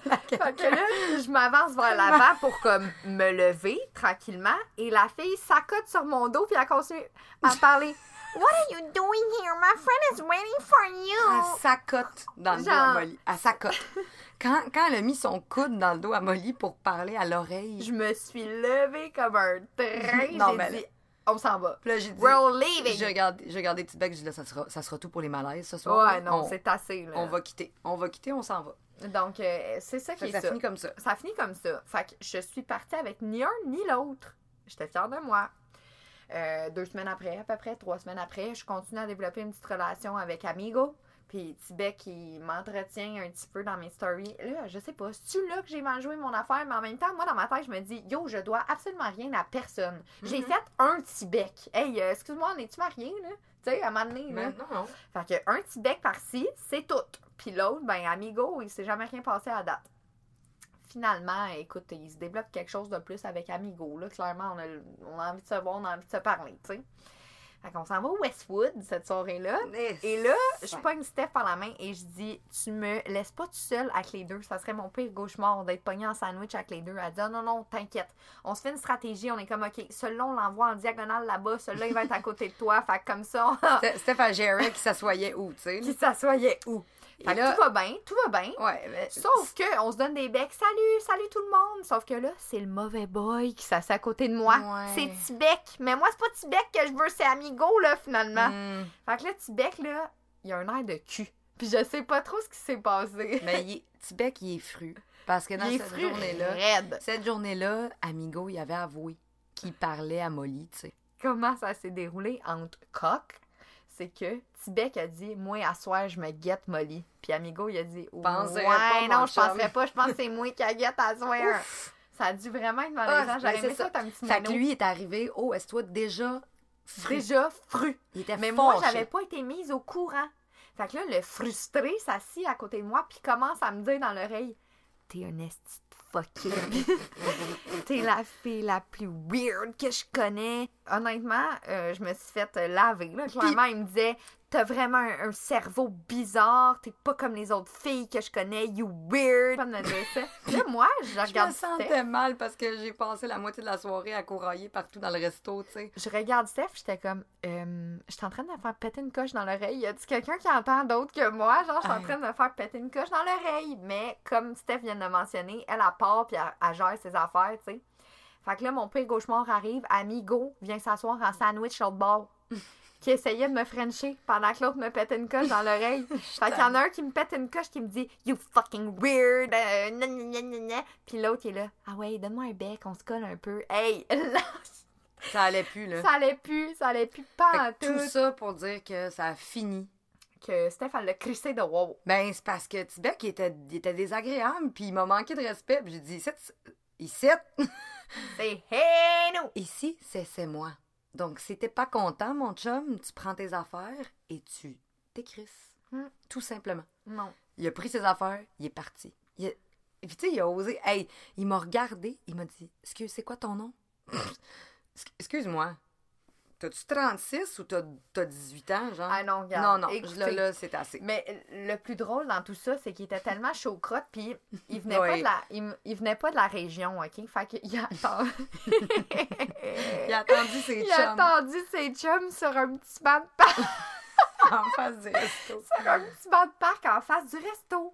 la Fait que là, je m'avance vers l'avant pour comme me lever tranquillement. Et la fille s'accote sur mon dos, puis elle continue à parler. What are you doing here? My friend is waiting for Elle you. s'accote dans le dos à Molly. Elle s'accote. Quand, quand elle a mis son coude dans le dos à Molly pour parler à l'oreille, Je me suis levée comme un train. Non, J'ai mais dit, on s'en va. puis là, j'ai dit, We're leaving. j'ai regardé, j'ai regardé Petit Bec, j'ai dit, là, ça sera, ça sera tout pour les malaises ce soir. Ouais, non, on, c'est assez. Là. on va quitter. On va quitter, on s'en va. Donc, euh, c'est ça qui Fait est ça ça. finit comme ça. Ça finit comme ça. Fait que je suis partie avec ni un ni l'autre. J'étais fière de moi. Euh, deux semaines après, à peu près, trois semaines après, je continue à développer une petite relation avec Amigo. Puis Tibet qui m'entretient un petit peu dans mes stories. Là, je sais pas, c'est-tu là que j'ai mal joué mon affaire? Mais en même temps, moi, dans ma tête, je me dis, yo, je dois absolument rien à personne. J'ai Mhm. fait un Tibet. Hey, euh, excuse-moi, on est-tu mariés, là? Tu sais, à un moment donné, là. Mais non, non. Fait que un petit bec par-ci, c'est tout. Puis l'autre, ben, amigo, il s'est jamais rien passé à date. Finalement, écoute, il se développe quelque chose de plus avec Amigo. Là. Clairement, on a, on a envie de se voir, on a envie de se parler, tu sais. Fait qu'on s'en va au Westwood cette soirée-là. Et là, je pogne Steph par la main et je dis Tu me laisses pas tout seul avec les deux. Ça serait mon pire gauche-mort d'être pogné en sandwich avec les deux. Elle dit Ah, Non, non, t'inquiète. On se fait une stratégie. On est comme OK, celui-là, on l'envoie en diagonale là-bas. Celui-là, il va être à côté de toi. Fait que comme ça, on- C'était à gérer qui s'assoyait où, tu sais. qui s'assoyait où. Fait que là, tout va bien, tout va bien. ouais, mais- Sauf que on se donne des becs. Salut, salut tout le monde. Sauf que là, c'est le mauvais boy qui s'assied à côté de moi. Ouais. C'est Tibec. Mais moi, c'est pas Tibec que je veux, c'est Amigo, là, finalement. Hmm. Fait que là, Tibec, là, il a un air de cul. Puis je sais pas trop ce qui s'est passé. Mais il est- Tibet, il est fru. Parce que dans il cette journée-là, cette journée-là, Amigo, il avait avoué qu'il parlait à Molly, tu sais. Comment ça s'est déroulé entre coq? C'est que Tibec a dit Moi, à soir, je me guette Molly. Puis Amigo, il a dit Penserais Ouais, pas, non, je penserais pas. Je pense que c'est moi qui a guette à soir. Ça a dû vraiment être Ah, malaisant. ben, J'aurais c'est aimé ça, ça. un petit Fait que lui est arrivé au Westwood déjà fru. Déjà fru. Il était Mais moi, j'avais pas été mise au courant. Fait que là, le frustré s'assit à côté de moi puis commence à me dire dans l'oreille T'es un esti fucké. T'es la fille la plus weird que je connais. Honnêtement, euh, je me suis fait laver. Là. Clairement, il me disait T'as vraiment un, un cerveau bizarre. T'es pas comme les autres filles que je connais. You weird. Dire ça. Là, moi, je Je me regarde Steph. sentais mal parce que j'ai passé la moitié de la soirée à courailler partout dans le resto, tu sais. Je regarde Steph, j'étais comme, euh, j'étais en train de me faire péter une coche dans l'oreille. Y a-tu quelqu'un qui entend d'autre que moi? Genre, je suis en train de me faire péter une coche dans l'oreille. Mais comme Steph vient de le mentionner, elle, elle part puis elle, elle gère ses affaires, tu sais. Fait que là, mon père gauche-mort arrive, Amigo vient s'asseoir en sandwich sur le bord. Qui essayait de me frencher pendant que l'autre me pétait une coche dans l'oreille. Fait qu'il y en a un qui me pète une coche qui me dit You fucking weird! euh, gna, gna, gna, gna, gna. Puis l'autre il est là Ah ouais, donne-moi un bec, on se colle un peu. Hey! là, Ça allait plus, là. ça allait plus, ça allait plus pas en tout tout. ça pour dire que ça a fini. Que Steph, elle l'a crissé de wow. Ben, c'est parce que Tibet, il était, il était désagréable, puis il m'a manqué de respect, puis j'ai dit, ici, ici, C'est hey nous! ici, c'est c'est moi. Donc, si t'es pas content, mon chum, tu prends tes affaires et tu t'écrisses. Hmm. Tout simplement. Non. Il a pris ses affaires, il est parti. Il a- Et puis, tu sais, il a osé. Hey, il m'a regardé. Il m'a dit Excuse, c'est quoi ton nom Excuse-moi. T'as-tu 36 ou t'as t'as 18 ans, genre? Ah non, regarde. Non, non, écoutez. là, là, c'est assez. Mais le plus drôle dans tout ça, c'est qu'il était tellement chaud crotte, puis il venait pas de la, il, il venait pas de la région, ok? Fait qu'il a attendu, Il a attendu ses il a chums attendu ses chums sur un petit banc de parc, en face du resto. sur un petit banc de parc en face du resto.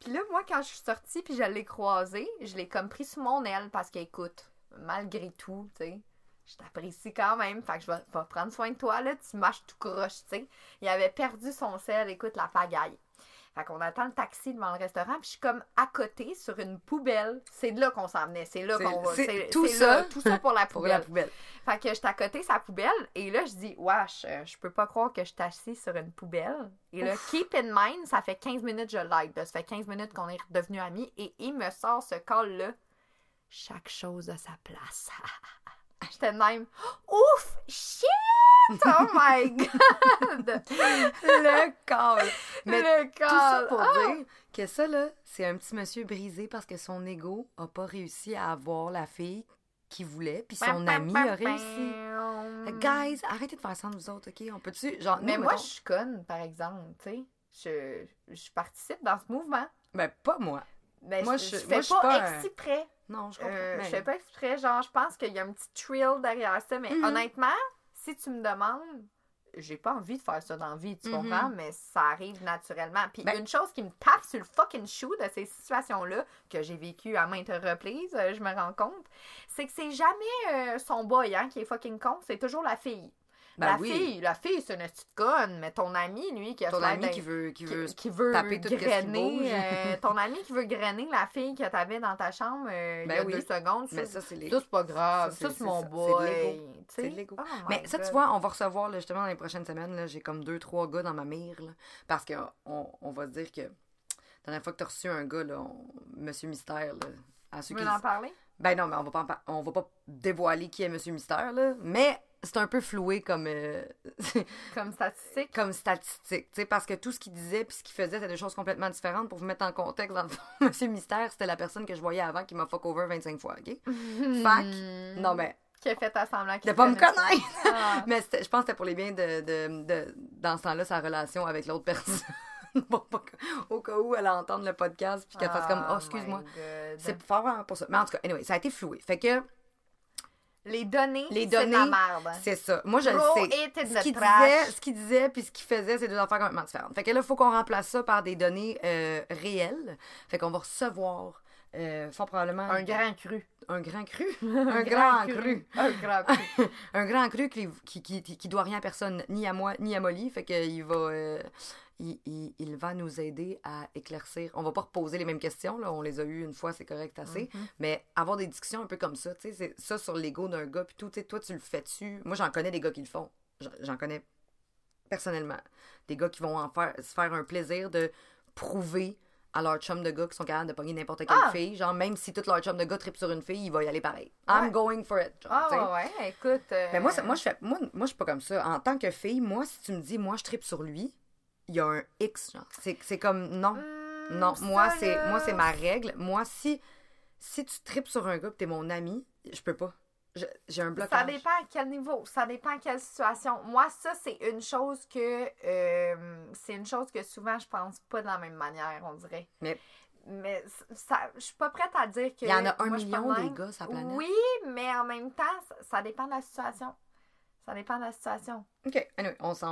Puis là, moi, quand je suis sortie, puis je l'ai croisé, je l'ai comme pris sous mon aile parce qu'écoute, malgré tout, tu sais. Je t'apprécie quand même, fait que je vais, vais prendre soin de toi, là, tu marches tout croche, tu sais. Il avait perdu son sel, écoute, la pagaille. Fait qu'on attend le taxi devant le restaurant, puis je suis comme à côté sur une poubelle. C'est de là qu'on s'en venait, c'est là qu'on va. c'est tout ça là, tout ça pour la Pour la poubelle. Fait que j'étais à côté sa poubelle, et là, je dis, wesh, euh, je peux pas croire que je suis assise sur une poubelle. Et là, keep in mind, ça fait 15 minutes que je l'aide. Ça fait 15 minutes qu'on est devenus amis, et il me sort ce call-là. Chaque chose à sa place. J'étais de même, ouf, shit! Oh my god! Le call. Mais le tout ça pour Ah! dire que ça, là, c'est un petit monsieur brisé parce que son ego a pas réussi à avoir la fille qu'il voulait, puis son ami a réussi. Guys, arrêtez de faire ça vous autres, OK? On peut-tu... Genre, Mais nous, moi, mettons- je suis conne, par exemple, tu sais. Je, je participe dans ce mouvement. Ben, pas moi. Mais Moi, je, je- fais moi, je suis pas, un- exprès. Non, je comprends. Euh, mais- Je fais pas exprès. Genre, je pense qu'il y a un petit thrill derrière ça. Mais Mhm. honnêtement, si tu me demandes, j'ai pas envie de faire ça dans la vie, tu Mhm. comprends? Mais ça arrive naturellement. Puis Ben- une chose qui me tape sur le fucking chou de ces situations-là, que j'ai vécu à maintes reprises, euh, je me rends compte, c'est que c'est jamais euh, son boy hein, qui est fucking con, c'est toujours la fille. Ben la oui. fille, la fille, c'est une petite conne, mais ton ami, lui, qui a Ton ami qui veut, qui veut qui, veut taper tout ce grainer, bouge. euh, ton ami qui veut grainer la fille que t'avais dans ta chambre euh, il y Ben a oui. deux secondes. Mais ça, c'est les... pas grave. Ça, c'est- mon boy. C'est l'ego. Oh Mais ça, tu vois, on va recevoir, là, justement, dans les prochaines semaines, j'ai comme deux, trois gars dans ma mire, là, parce qu'on on va se dire que la dernière fois que tu as reçu un gars, là, on- Monsieur Mystère, là, à ceux Tu qui... en parler? Ben non, mais on va pas, on va pas dévoiler qui est Monsieur Mystère, là, mais c'est un peu floué comme, euh, Comme statistique. comme statistique, tu sais, parce que tout ce qu'il disait puis ce qu'il faisait, c'était deux choses complètement différentes. Pour vous mettre en contexte, dans le fond, Monsieur Mystère, c'était la personne que je voyais avant qui m'a fuck over 25 fois, OK? Fac. Hmm. Non, mais Qui a fait semblant qu'il de pas me connaître! Ah. Mais je pense que c'était pour les biens de, de, de- dans ce temps-là, sa relation avec l'autre personne. Au cas où elle entende le podcast puis qu'elle fasse comme Oh, excuse-moi. C'est pas vraiment pour ça. Mais en tout cas, anyway, ça a été floué. Fait que Les données, Les c'est de la merde. c'est ça. Moi, je le sais. Ce qu'il disait, ce qu'il disait puis ce qu'il faisait, c'est deux affaires complètement différentes. Fait que là, il faut qu'on remplace ça par des données euh, réelles. Fait qu'on va recevoir euh, fort probablement Un grand cru. un grand cru? un grand cru. Un grand cru. un grand cru qui, qui, qui, qui doit rien à personne, ni à moi, ni à Molly. Fait qu'il va, euh, il, il, il va nous aider à éclaircir. On va pas reposer les mêmes questions, là. On les a eues une fois, c'est correct assez. Mhm. Mais avoir des discussions un peu comme ça, tu sais, c'est ça sur l'ego d'un gars, puis tout, tu sais, toi, tu le fais-tu? Moi, j'en connais des gars qui le font. J'en- connais personnellement. Des gars qui vont en faire, se faire un plaisir de prouver à leur chum de gars qui sont capables de pogner n'importe quelle Ah! fille. Genre, même si tout leur chum de gars tripe sur une fille, il va y aller pareil. I'm Ouais. going for it. genre. Ah ouais, écoute. euh, Mais moi, ça- moi, je fais, moi, moi, je suis pas comme ça. En tant que fille, moi, si tu me dis, moi, je tripe sur lui, il y a un X, genre. C'est, comme, non. hmm, non, moi, c'est, moi, c'est ma règle. Moi, si, si tu tripes sur un gars que t'es mon ami, je peux pas. J'ai un blocage. Ça dépend à quel niveau, ça dépend à quelle situation. Moi, ça, c'est une chose que. euh, c'est une chose que souvent, je pense pas de la même manière, on dirait. Mais- Mais ça, je suis pas prête à dire que. Il y en a un moi, million de des gars sur la planète. Oui, mais en même temps, ça, ça dépend de la situation. Ça dépend de la situation. OK. Anyway, on on-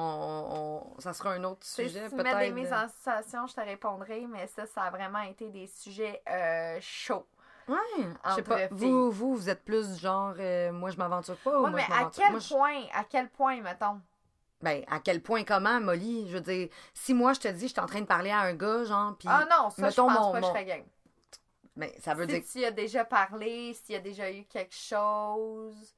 on- ça sera un autre Tu sais, sujet, si tu mets des peut-être. mises en situation, je te répondrai, mais ça, ça a vraiment été des sujets euh, chauds. Ouais. Je sais pas. filles. Vous, vous, vous êtes plus genre, euh, moi, je m'aventure pas ou Ouais, moi, mais je à quel Moi, je- point, à quel point, mettons? Ben, à quel point, comment, Molly? Je veux dire, si moi, je te dis, je suis en train de parler à un gars, genre, puis. Ah non, ça, je mettons pense mon- pas que mon- je serais game. Ben, ça veut dire Si tu y as déjà parlé, s'il y a déjà eu quelque chose.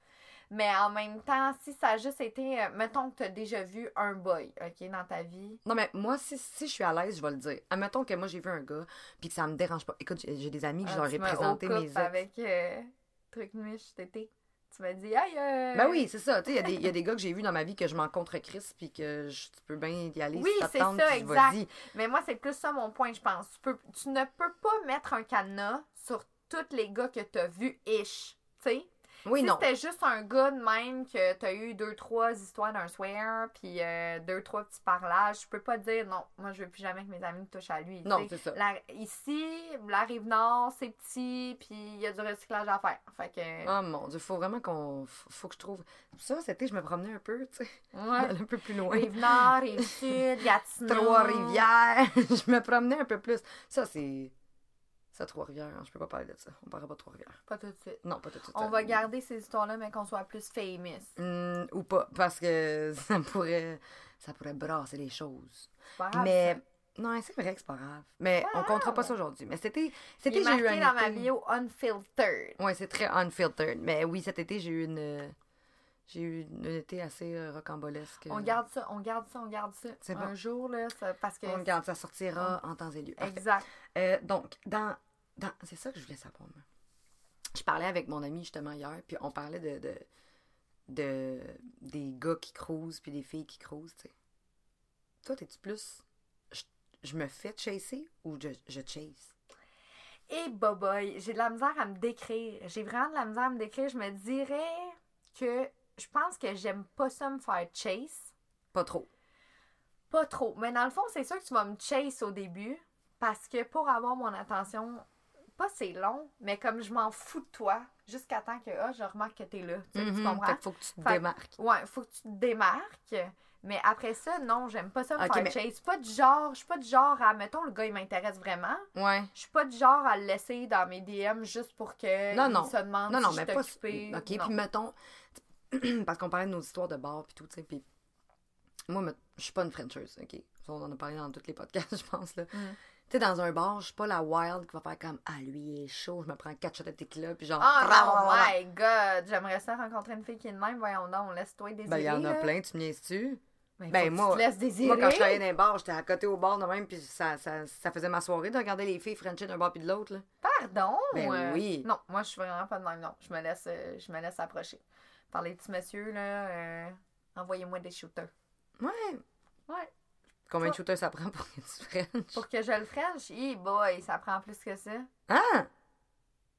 Mais en même temps, si ça a juste été, euh, mettons que tu as déjà vu un boy, OK, dans ta vie. Non, mais moi, si, si je suis à l'aise, je vais le dire. Admettons que moi, j'ai vu un gars, puis que ça me dérange pas. Écoute, j'ai des amis que je Ah, leur tu ai présenté mes ex. avec euh, truc miche, tété. Tu m'as dit, hey, euh... Ben oui, c'est ça. Tu sais, il y a des- il y, a des gars que j'ai vus dans ma vie que je m'en contre Chris, puis que je, tu peux bien y aller Oui, si c'est ça, exact. Mais moi, c'est plus ça mon point, je pense. Tu, peux, tu ne peux pas mettre un cadenas sur tous les gars que t'as vus ish. Tu sais? Oui, si non. c'était juste un gars de même que t'as eu deux, trois histoires d'un swear, puis euh, deux, trois petits parlages, je peux pas dire non, moi je veux plus jamais que mes amis me touchent à lui. Non, c'est ça. La- ici, la rive nord, c'est petit, puis il y a du recyclage à faire. Fait que. Oh mon dieu, faut vraiment qu'on. Faut faut que je trouve. Ça, c'était, je me promenais un peu, tu sais. ouais. Un peu plus loin. Rive nord, rive sud, Gatineau. Trois-Rivières. je me promenais un peu plus. Ça, c'est. Ça, Trois-Rivières. hein, Je peux pas parler de ça. On parlera pas de Trois-Rivières. Pas tout de suite. Non, pas tout de suite. On va garder ces histoires-là, mais qu'on soit plus famous. Hmm, ou pas, parce que ça pourrait. Ça pourrait brasser les choses. C'est pas grave, Mais. ça. Non, c'est vrai que c'est pas grave. Mais Pas on comptera pas ça aujourd'hui. Mais c'était. C'était, j'ai eu un dans ma bio unfiltered. Ouais, c'est très unfiltered. Mais oui, cet été, j'ai eu une. J'ai eu une- un été assez euh, rocambolesque. On garde ça, on garde ça, on garde ça. C'est un bon. jour, là, ça- parce que. On garde, ça sortira en temps et lieu. Parfait. Exact. Euh, donc, dans, dans c'est ça que je voulais savoir. moi. Je parlais avec mon ami justement hier, puis on parlait de, de, de- des gars qui cruisent puis des filles qui cruisent, tu sais. Toi, t'es-tu plus je, je me fais chasser ou je, je chase? Et boboy, j'ai de la misère à me décrire. J'ai vraiment de la misère à me décrire. Je me dirais que je pense que j'aime pas ça me faire chase. Pas trop. Pas trop. Mais dans le fond, c'est sûr que tu vas me chase au début. Parce que pour avoir mon attention, pas c'est long, mais comme je m'en fous de toi, jusqu'à temps que ah, je remarque que t'es là. Tu, sais, tu Mhm, comprends? fait faut que tu te Fait- démarques. Ouais, faut que tu te démarques. Mais après ça, non, j'aime pas ça me Ok, faire mais- chase. Je suis pas du genre, je suis pas du genre à, mettons, le gars, il m'intéresse vraiment. Ouais. Je suis pas du genre à le laisser dans mes DM juste pour que Non, il non. se demande Non, non, je mais suis pas. occupée. Ok, Non. puis mettons. Parce qu'on parlait de nos histoires de bar puis tout, tu sais. Puis moi, je suis pas une Frencheuse, ok? On en a parlé dans tous les podcasts, je pense, là. Mm. Tu sais, dans un bar, je suis pas la wild qui va faire comme Ah, lui, il est chaud, je me prends quatre shots de tequila, puis genre. Oh non, my god! J'aimerais ça rencontrer une fille qui est de même. Voyons donc, laisse-toi désirer. Ben, il y en a plein, tu me niaises-tu? Ben, Ben, moi- tu. Moi, quand je travaillais dans un bar, j'étais à côté au bar de même, puis ça, ça, ça faisait ma soirée de regarder les filles Frencher d'un bar puis de l'autre, là. Pardon! Ben euh, oui. Non, moi, je suis vraiment pas de même. Non, je me laisse, euh, je me laisse approcher. Par les petits messieurs, là, euh, envoyez-moi des shooters. Ouais. Ouais. Combien de shooters ça prend pour que tu French? Pour que je le French, hey boy, ça prend plus que ça. Ah!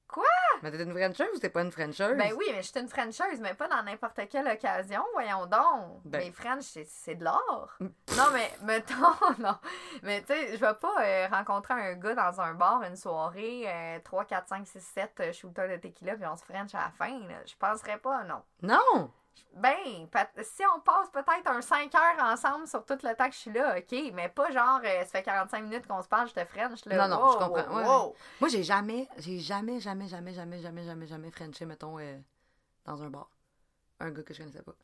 Quoi? Mais t'es une Frencheuse ou t'es pas une Frencheuse? Ben oui, mais je suis une Frencheuse, mais pas dans n'importe quelle occasion, voyons donc. Ben- Mais French, c'est- de l'art. non, mais mettons, non. Mais tu sais, je vais pas euh, rencontrer un gars dans un bar une soirée, euh, 3, 4, 5, 6, 7 shooters de tequila, puis on se French à la fin. Je penserais pas, non. Non! Ben, si on passe peut-être un 5 heures ensemble sur tout le temps que je suis là, ok, mais pas genre, euh, ça fait 45 minutes qu'on se parle, je te French, là. Non, non, Wow, je comprends, ouais, wow. Moi, j'ai jamais, j'ai jamais, jamais, jamais, jamais, jamais, jamais, jamais Frenché, mettons, euh, dans un bar. Un gars que je connaissais pas.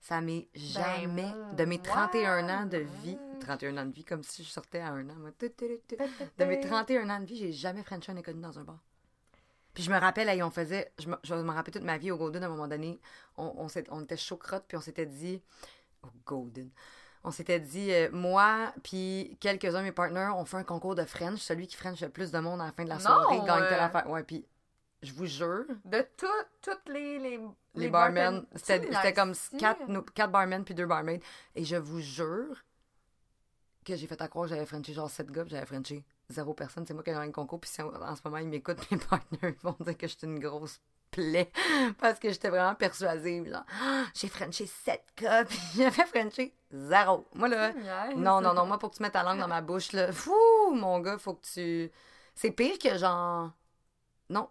Ça m'est jamais, moi, de mes 31 ans de ouais. vie, 31 ans de vie, comme si je sortais à un an, moi, de mes 31 ans de vie, j'ai jamais Frenché un inconnu dans un bar. Puis je me rappelle, hey, on faisait, je me, je me rappelle toute ma vie au Golden à un moment donné, on, on, était chaud crotte, puis on s'était dit, au Golden, on s'était dit, euh, moi, puis quelques-uns de mes partners, on fait un concours de French, celui qui French le plus de monde à la fin de la Non, soirée gagne telle euh. affaire. Ouais, puis je vous jure, De tout- toutes les, les, les, barmen, c'était comme quatre, no- quatre barmen puis deux barmaids, et je vous jure que j'ai fait à croire que j'avais Frenché genre sept gars, j'avais Frenché zéro personne. C'est moi qui ai gagné le concours, puis si en, en ce moment ils m'écoutent, mes partners vont dire que je suis une grosse plaie, parce que j'étais vraiment persuasive, genre, Ah, j'ai Frenché sept gars, puis j'avais Frenché zéro. Moi là, non, non, non, moi pour que tu mettes ta langue dans ma bouche, là, fou, mon gars, faut que tu... C'est pire que genre... Non,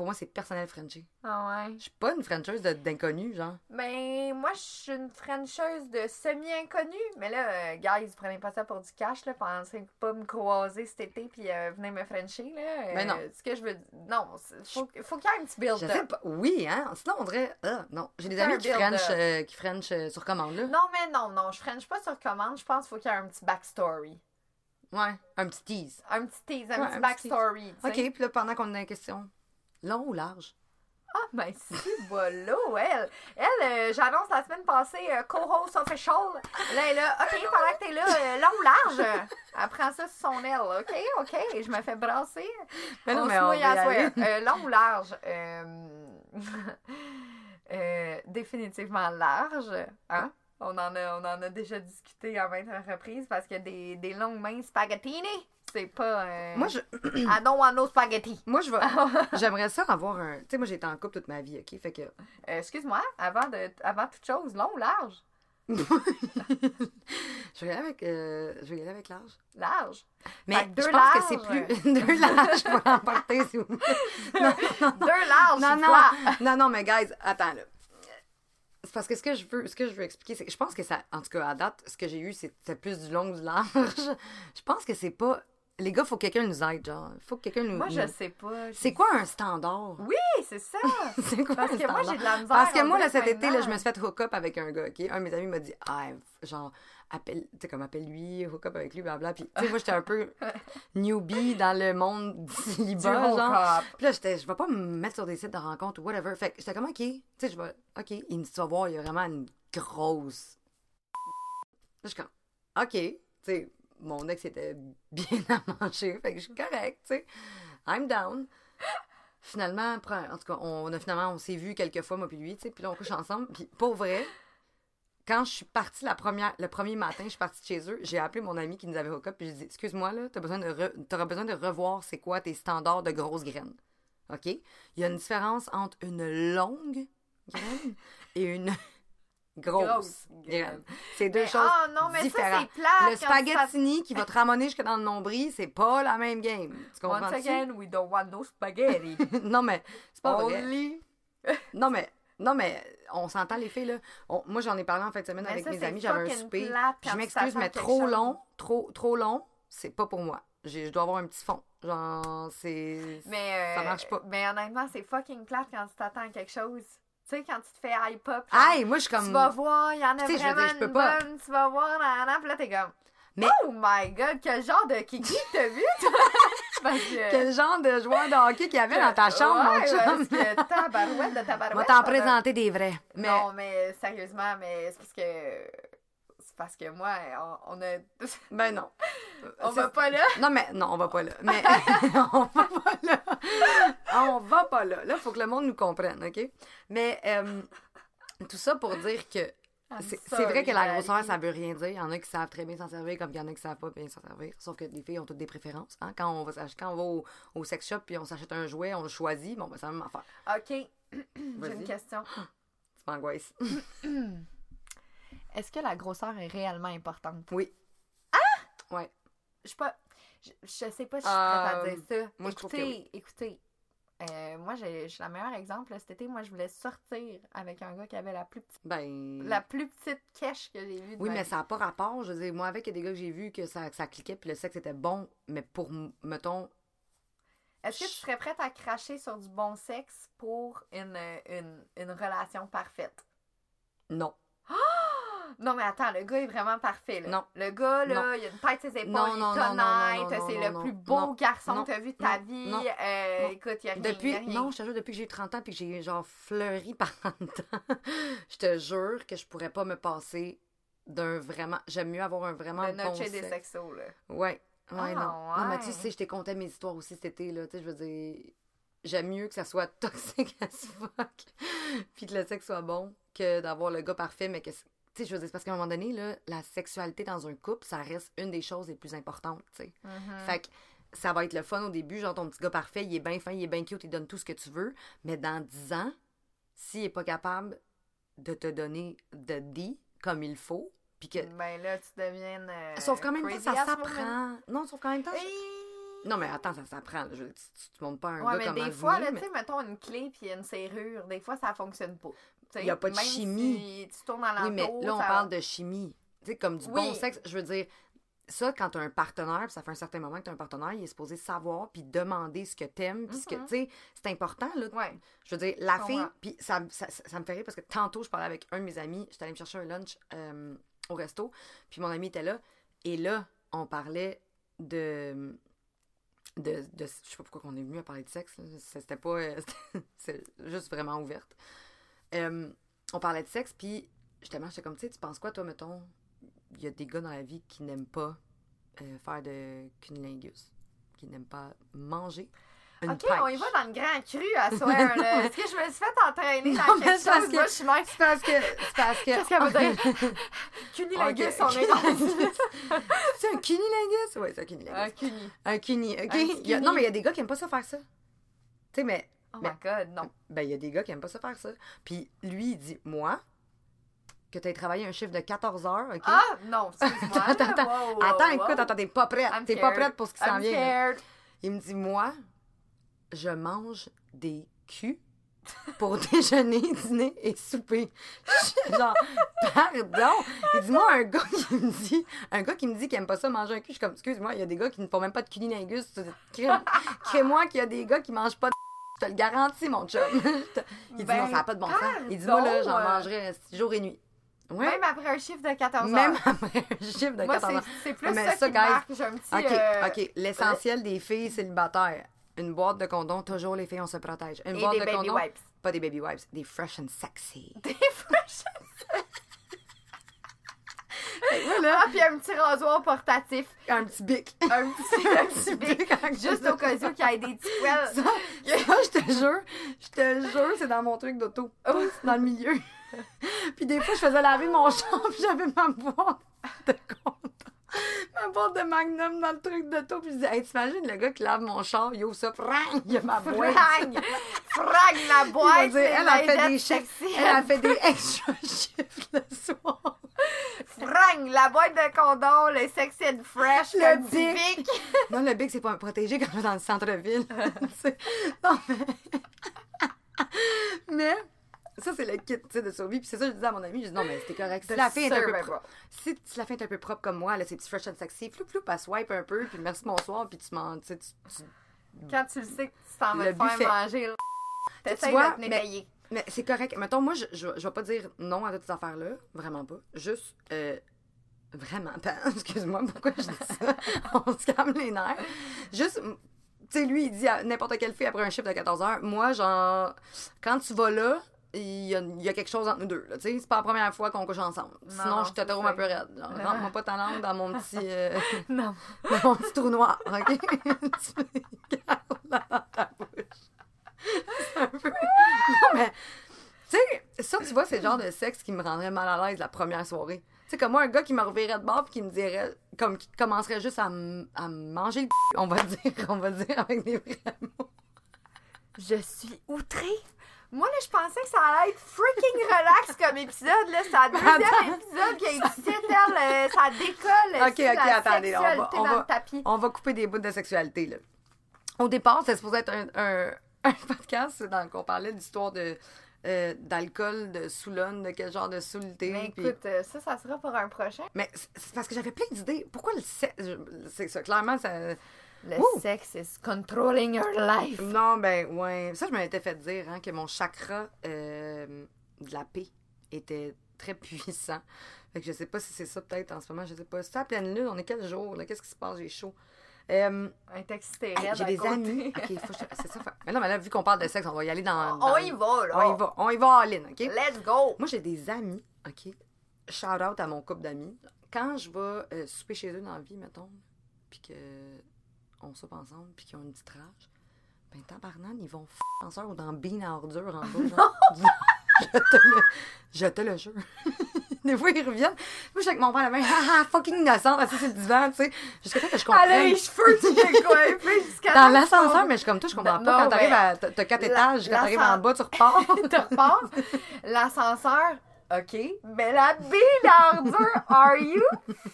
pour moi c'est personnel Frenché. Ah ouais. Je suis pas une Frencheuse d'inconnu, genre. Ben, moi, je suis une Frencheuse de semi-inconnue. Mais là, euh, guys, prenez pas ça pour du cash, là. Pensez pas me croiser cet été, puis euh, venez me Frencher, là. Euh, Ben non. Ce que je veux dire. Non, faut, faut qu'il y ait un petit Je sais build-up. pas. Oui, hein? Sinon, on dirait. Ah, non. J'ai des amis qui. French, euh, qui French euh, sur commande, là. Non, mais non, non, je French pas sur commande. Je pense qu'il faut qu'il y ait un petit backstory. Ouais. Un petit tease. Un petit tease, un Ouais, petit un backstory. OK, puis là, pendant qu'on est en question, long ou large? Ah, ben, si, voilà, elle. Elle, euh, j'annonce la semaine passée, euh, co-host official. Là, elle est là, OK, pendant que t'es là, euh, long ou large? Elle prend ça sur son aile. OK, OK, je me fais brasser. Mais non, on mais se on mouille à. Euh, long ou large? Euh, euh, définitivement large. Hein? On en, a, on en a déjà discuté à maintes reprises parce que des, des longues mains spaghettini, c'est pas. euh, Moi, je, I don't want no spaghetti. moi, je vais. J'aimerais ça avoir un. Tu sais, moi, j'ai été en couple toute ma vie, OK? Fait que. Euh, Excuse-moi, avant, de, avant toute chose, long ou large? je vais y aller avec, euh, je vais y aller avec l'âge. Large? Mais Fait que deux je pense que c'est larges. plus. deux larges pour l'emporter, s'il vous non, Deux larges, non, non, non, non, mais guys, attends, là. C'est parce que ce que je veux, ce que je veux expliquer, c'est que je pense que ça, en tout cas, à date, ce que j'ai eu, c'était plus du long ou du large. Je pense que c'est pas. Les gars, faut que quelqu'un nous aide, genre. Faut que quelqu'un nous. Moi, je sais pas. C'est quoi un standard? Oui, c'est ça. C'est quoi Parce un que moi, standard? j'ai de la misère. Parce que moi, là, cet été, là, je me suis fait hook up avec un gars, OK? Un de mes amis m'a dit, ah, genre, appelle, comme appelle-lui, hook up avec lui, blablabla. Puis, tu sais, moi, j'étais un peu newbie dans le monde du Du célibat, genre. Puis là, j'étais, je vais pas me mettre sur des sites de rencontres ou whatever. Fait que j'étais comme, OK, tu sais, je vais, OK. Il me dit, voir, il y a vraiment une grosse. Là, je suis comme, OK, tu sais, mon ex était bien à manger, fait que je suis correct, tu sais. I'm down. Finalement, en tout cas, on a finalement, on s'est vu quelques fois, moi puis lui, tu sais, puis là, on couche ensemble. Puis pour vrai, quand je suis partie la première, le premier matin, je suis partie de chez eux, j'ai appelé mon ami qui nous avait hook up, puis j'ai dit, excuse-moi, là, t'as besoin de re- t'auras besoin de revoir c'est quoi tes standards de grosses graines. OK? Il y a une différence entre une longue graine et une grosse, graine. C'est deux Mais- choses Ah non, mais ça, différentes. c'est plate. Le ça- spaghettini qui va te ramener jusque dans le nombril, c'est pas la même game. Tu comprends Once again, we don't want no spaghetti. Non, mais c'est pas vrai. Non, mais, non, mais on s'entend les filles, là. On- moi, j'en ai parlé en fin de semaine Mais avec ça, mes amis, j'avais un souper. je m'excuse, mais trop chose. long, trop, trop long, c'est pas pour moi. Je dois avoir un petit fond. Genre, c'est. Mais, Ça euh, marche pas. Mais honnêtement, c'est fucking plate quand tu t'attends à quelque chose. Tu sais, quand tu te fais hype up. Aïe, moi, je suis comme. Tu vas voir, il y en a Tu sais, je veux vraiment dire, je une pas. bonne, tu vas voir, nan, puis là, t'es comme... Mais- Oh my God, quel genre de kiki t'as vu, toi? Que... Quel genre de joueur de hockey qu'il y avait dans ta chambre, ouais, mon chum? parce que tabarouette de t'en présenter des vrais. Mais Non, mais sérieusement, mais c'est parce que... C'est parce que moi, on, on a... ben non. on va pas là? Non, mais non, on va pas là. Mais on va pas là. On va pas là. Là, il faut que le monde nous comprenne, OK? Mais euh, tout ça pour dire que c'est vrai que la grosseur, ça veut rien dire. Il y en a qui savent très bien s'en servir, comme il y en a qui savent pas bien s'en servir. Sauf que les filles ont toutes des préférences. Hein? Quand on va, quand on va au, au sex shop puis on s'achète un jouet, on le choisit. Bon, ben, c'est la même affaire. OK, j'ai une question. Tu m'angoisses. Est-ce que la grosseur est réellement importante? Oui. Ouais. Je suis pas... Je, je sais pas si je suis prête à Euh, dire ça. moi, je trouve que écoutez, écoutez. Euh, moi, j'ai j'ai le meilleur exemple. Cet été, moi, je voulais sortir avec un gars qui avait la plus petite, Ben. la plus petite cache que j'ai vue. Oui, ma mais vie. ça n'a pas rapport. Je veux dire, moi, avec des gars que j'ai vus que ça, ça cliquait puis le sexe était bon, mais pour, mettons, Est-ce que tu serais prête à cracher sur du bon sexe pour une, une, une relation parfaite? non. Non, mais attends, le gars est vraiment parfait. Là. Non. Le gars, là, Non. il a une tête ses épaules, Non, il est non, honnête, non, non, c'est le plus beau garçon que tu as vu de ta vie. non, Euh. Écoute, il y a rien. Depuis, y a rien. non, je te jure, depuis que j'ai eu 30 ans puis que j'ai genre fleuri par en temps, je te jure que je pourrais pas me passer d'un vraiment. J'aime mieux avoir un vraiment Le bon noche des sexos, là. Ouais, ouais, Ah, non. Non, mais tu ouais. sais, je t'ai conté mes histoires aussi cet été, là. Tu sais, je veux dire, j'aime mieux que ça soit toxique as fuck, puis que le sexe soit bon, que d'avoir le gars parfait, mais que. Tu sais, je veux dire, c'est parce qu'à un moment donné, là, la sexualité dans un couple, ça reste une des choses les plus importantes, tu sais. Mhm. Fait que ça va être le fun au début, genre ton petit gars parfait, il est bien fin, il est bien cute, il donne tout ce que tu veux, mais dans 10 ans, s'il est pas capable de te donner de dit comme il faut, puis que... Ben là, tu deviens. euh, sauf qu'en même temps, ça s'apprend. Non, sauf qu'en même temps... Non, mais attends, ça s'apprend. Je Tu, tu, montes pas un Ouais, gars mais comme des fois, vigné, là, mais- tu sais, mettons une clé puis une serrure, des fois, ça fonctionne pas. Tu sais, Y a pas de chimie. Si tu tournes à Oui, mais là, on ça- parle de chimie. Tu sais, comme du bon sexe, je veux dire... Ça, quand t'as un partenaire, puis ça fait un certain moment que t'as un partenaire, il est supposé savoir puis demander ce que t'aimes, puis ce que, Mhm. tu sais, c'est important, là, Ouais. Je veux dire, la Je fille, puis ça, ça, ça- ça me fait rire parce que tantôt, je parlais avec un de mes amis, j'étais allée me chercher un lunch euh, au resto, puis mon ami était là, et là, on parlait de. de, de je sais pas pourquoi on est venu à parler de sexe, c'était pas. euh, c'est juste vraiment ouverte. Euh, on parlait de sexe, puis justement, j'étais comme, tu sais, tu penses quoi, toi, mettons, il y a des gars dans la vie qui n'aiment pas euh, faire de cunilingus, qui n'aiment pas manger. une Ok, pêche. on y va dans le grand cru à soir, là. Est-ce que je me suis fait entraîner Non, dans quelque parce chose? que- Moi, je suis même C'est parce que. C'est parce que. Qu'est-ce qu'elle veut dire? cunilingus, on est rendu. c'est un cunilingus? Oui, c'est un cunilingus. Un cuni. Un cuni, ok? Un y a- cuni. non, mais il y a des gars qui aiment pas ça faire ça. Tu sais, mais. Oh my god, non. Ben, il y a des gars qui aiment pas ça faire ça. Puis lui, il dit, moi, que tu travaillé un chiffre de 14 heures, ok? Ah, non, excuse-moi. Attends, attends, Wow, wow, Attends, wow. écoute, attends, t'es pas prête. T'es pas prête pour ce qui s'en vient. Il me dit, moi, je mange des culs pour déjeuner, dîner et souper. Genre, pardon? Il dit, moi, un gars qui me dit, un gars qui me dit qu'il aime pas ça manger un cul, je suis comme, excuse-moi, il y a des gars qui ne font même pas de cunilingus. Crée-moi qu'il y a des gars qui mangent pas de te le garantis, mon chum. Je Il dit, Ben, non, ça n'a pas de bon sens. Il dit, moi, là, j'en euh, mangerais jour et nuit. Ouais. Même après un chiffre de 14 heures. Même après un chiffre de Moi, 14 ans. c'est- plus Mais ça, ça, qui marque. J'ai un petit... OK, euh, OK. L'essentiel des filles célibataires. Une boîte de condoms, toujours les filles, on se protège. Une Et boîte des de baby condoms, wipes. pas des baby wipes, des fresh and sexy. Des fresh. Voilà, Ah, puis un petit rasoir portatif. un petit bic. Un petit, un petit bic. Juste au cas où qu'il y ait des petits poils. Ça, ça, je te jure, je te jure, c'est dans mon truc d'auto. Oh. C'est dans le milieu. puis des fois, je faisais laver mon champ, puis j'avais ma boîte de condoms. Ma boîte de magnum dans le truc d'auto, puis je disais, hey, t'imagines le gars qui lave mon char, il ouvre ça, prang, il y a ma boîte. Frang! Frang la boîte! dire, elle a fait des sexy. Elle a fait des extra chiffres le soir. Frang! La boîte de condom, le sexy and fresh, Le le bic. bic. Non, le big, c'est pas protégé quand on est dans le centre-ville. Non, mais. mais. Ça, c'est le kit de survie. Puis c'est ça que je disais à mon ami. Je dis non, mais c'était correct. Si la fin est un peu propre, si, la fin est un peu propre comme moi, là, c'est petit fresh and sexy, flou, flou, elle swipe un peu, puis merci, bonsoir, puis tu m'en. Tu tu- Quand tu le sais que tu t'en vas te faire manger, là, t'essayes de te mais- nettoyer. Mais c'est correct. Mettons, moi, je, je, je vais pas dire non à toutes ces affaires-là. Vraiment pas. Juste, euh, vraiment pas. Excuse-moi, pourquoi je dis ça? On se calme les nerfs. Juste, tu sais, lui, il dit à n'importe quelle fille après un chiffre de 14 heures. Moi, genre, quand tu vas là, il y a, il y a quelque chose entre nous deux. là, c'est pas la première fois qu'on couche ensemble. Sinon, non, je te trouve un peu raide. Genre, rentre-moi pas ta langue dans mon petit, euh, Non. dans mon petit trou noir, OK? tu gardes dans ta bouche. C'est un peu... Non, mais... Tu sais, ça, tu vois, c'est le genre de sexe qui me rendrait mal à l'aise la première soirée. Tu sais, comme moi, un gars qui me reverrait de bord puis qui me dirait... Comme, qui commencerait juste à, m- à manger le on va dire, on va dire avec des vrais mots. Je suis outrée. Moi, là, je pensais que ça allait être freaking relax comme épisode. Là, c'est le deuxième épisode qui settle, euh, ça décolle. Ok, c'est ok, la attendez, on va- on dans va- le tapis. On va couper des bouts de sexualité, là. Au départ, c'était supposé être un, un, un podcast dans lequel on parlait d'histoire de... euh, d'alcool, de soulonne, de quel genre de saoulité. Mais écoute, euh, ça, ça sera pour un prochain. Mais c'est c'est parce que j'avais plein d'idées. Pourquoi le sexe? C'est ça, clairement, ça. Le Ouh. sexe is controlling your life. Non, ben, ouais. Ça, je m'étais fait dire, hein, que mon chakra euh, de la paix était très puissant. Fait que je sais pas si c'est ça, peut-être, en ce moment. Je sais pas. C'est à pleine lune, on est quel jour, là? Qu'est-ce qui se passe? J'ai chaud. Euh, Un texte hey, J'ai des côté. amis. Ok, faut que je- c'est ça. fait- Mais non, mais là, vu qu'on parle de sexe, on va y aller dans. On y va, là. On y va. On y va, Aline, ok? Let's go. Moi, j'ai des amis, OK? Shout out à mon couple d'amis. Quand je vais euh, souper chez eux dans la vie, mettons, puis que on soupe ensemble, puis qu'ils ont une petite rage, ben, tabarnan, ils vont f en soeur ou dans Bean à ordure en bas. genre. je, te le, je te le jure. Des fois, ils reviennent. Moi, je suis avec mon père la main, haha, fucking innocente, assis sur le divan, tu sais. Jusqu'à temps que je comprenne. Elle a les cheveux qui décoiffent jusqu'à Dans l'ascenseur, mais je suis comme toi, je comprends Non, pas. Quand t'arrives à. T'as quatre étages, quand t'arrives en bas, tu repars. tu repars. L'ascenseur, OK. Mais la bille d'ordure, are you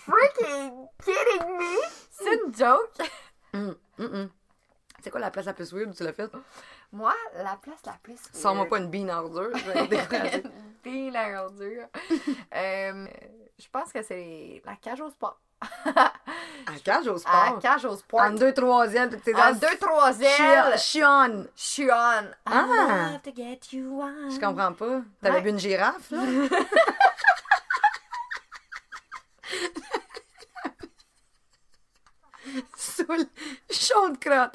freaking kidding me? C'est une joke. Hum, hum, hum. C'est quoi la place la plus weird où tu l'as faite? Moi, la place la plus. Sors-moi pas une ordure, vais être découragée. Bille d'ordure. Euh, je pense que c'est la cage au sport. À cage au À sport? la cage au sport. En deux toutes tes En deux, trois ailes. Chionne. Je suis on. Ah. I to get you on. Je comprends pas. T'avais Ouais. vu une girafe, là?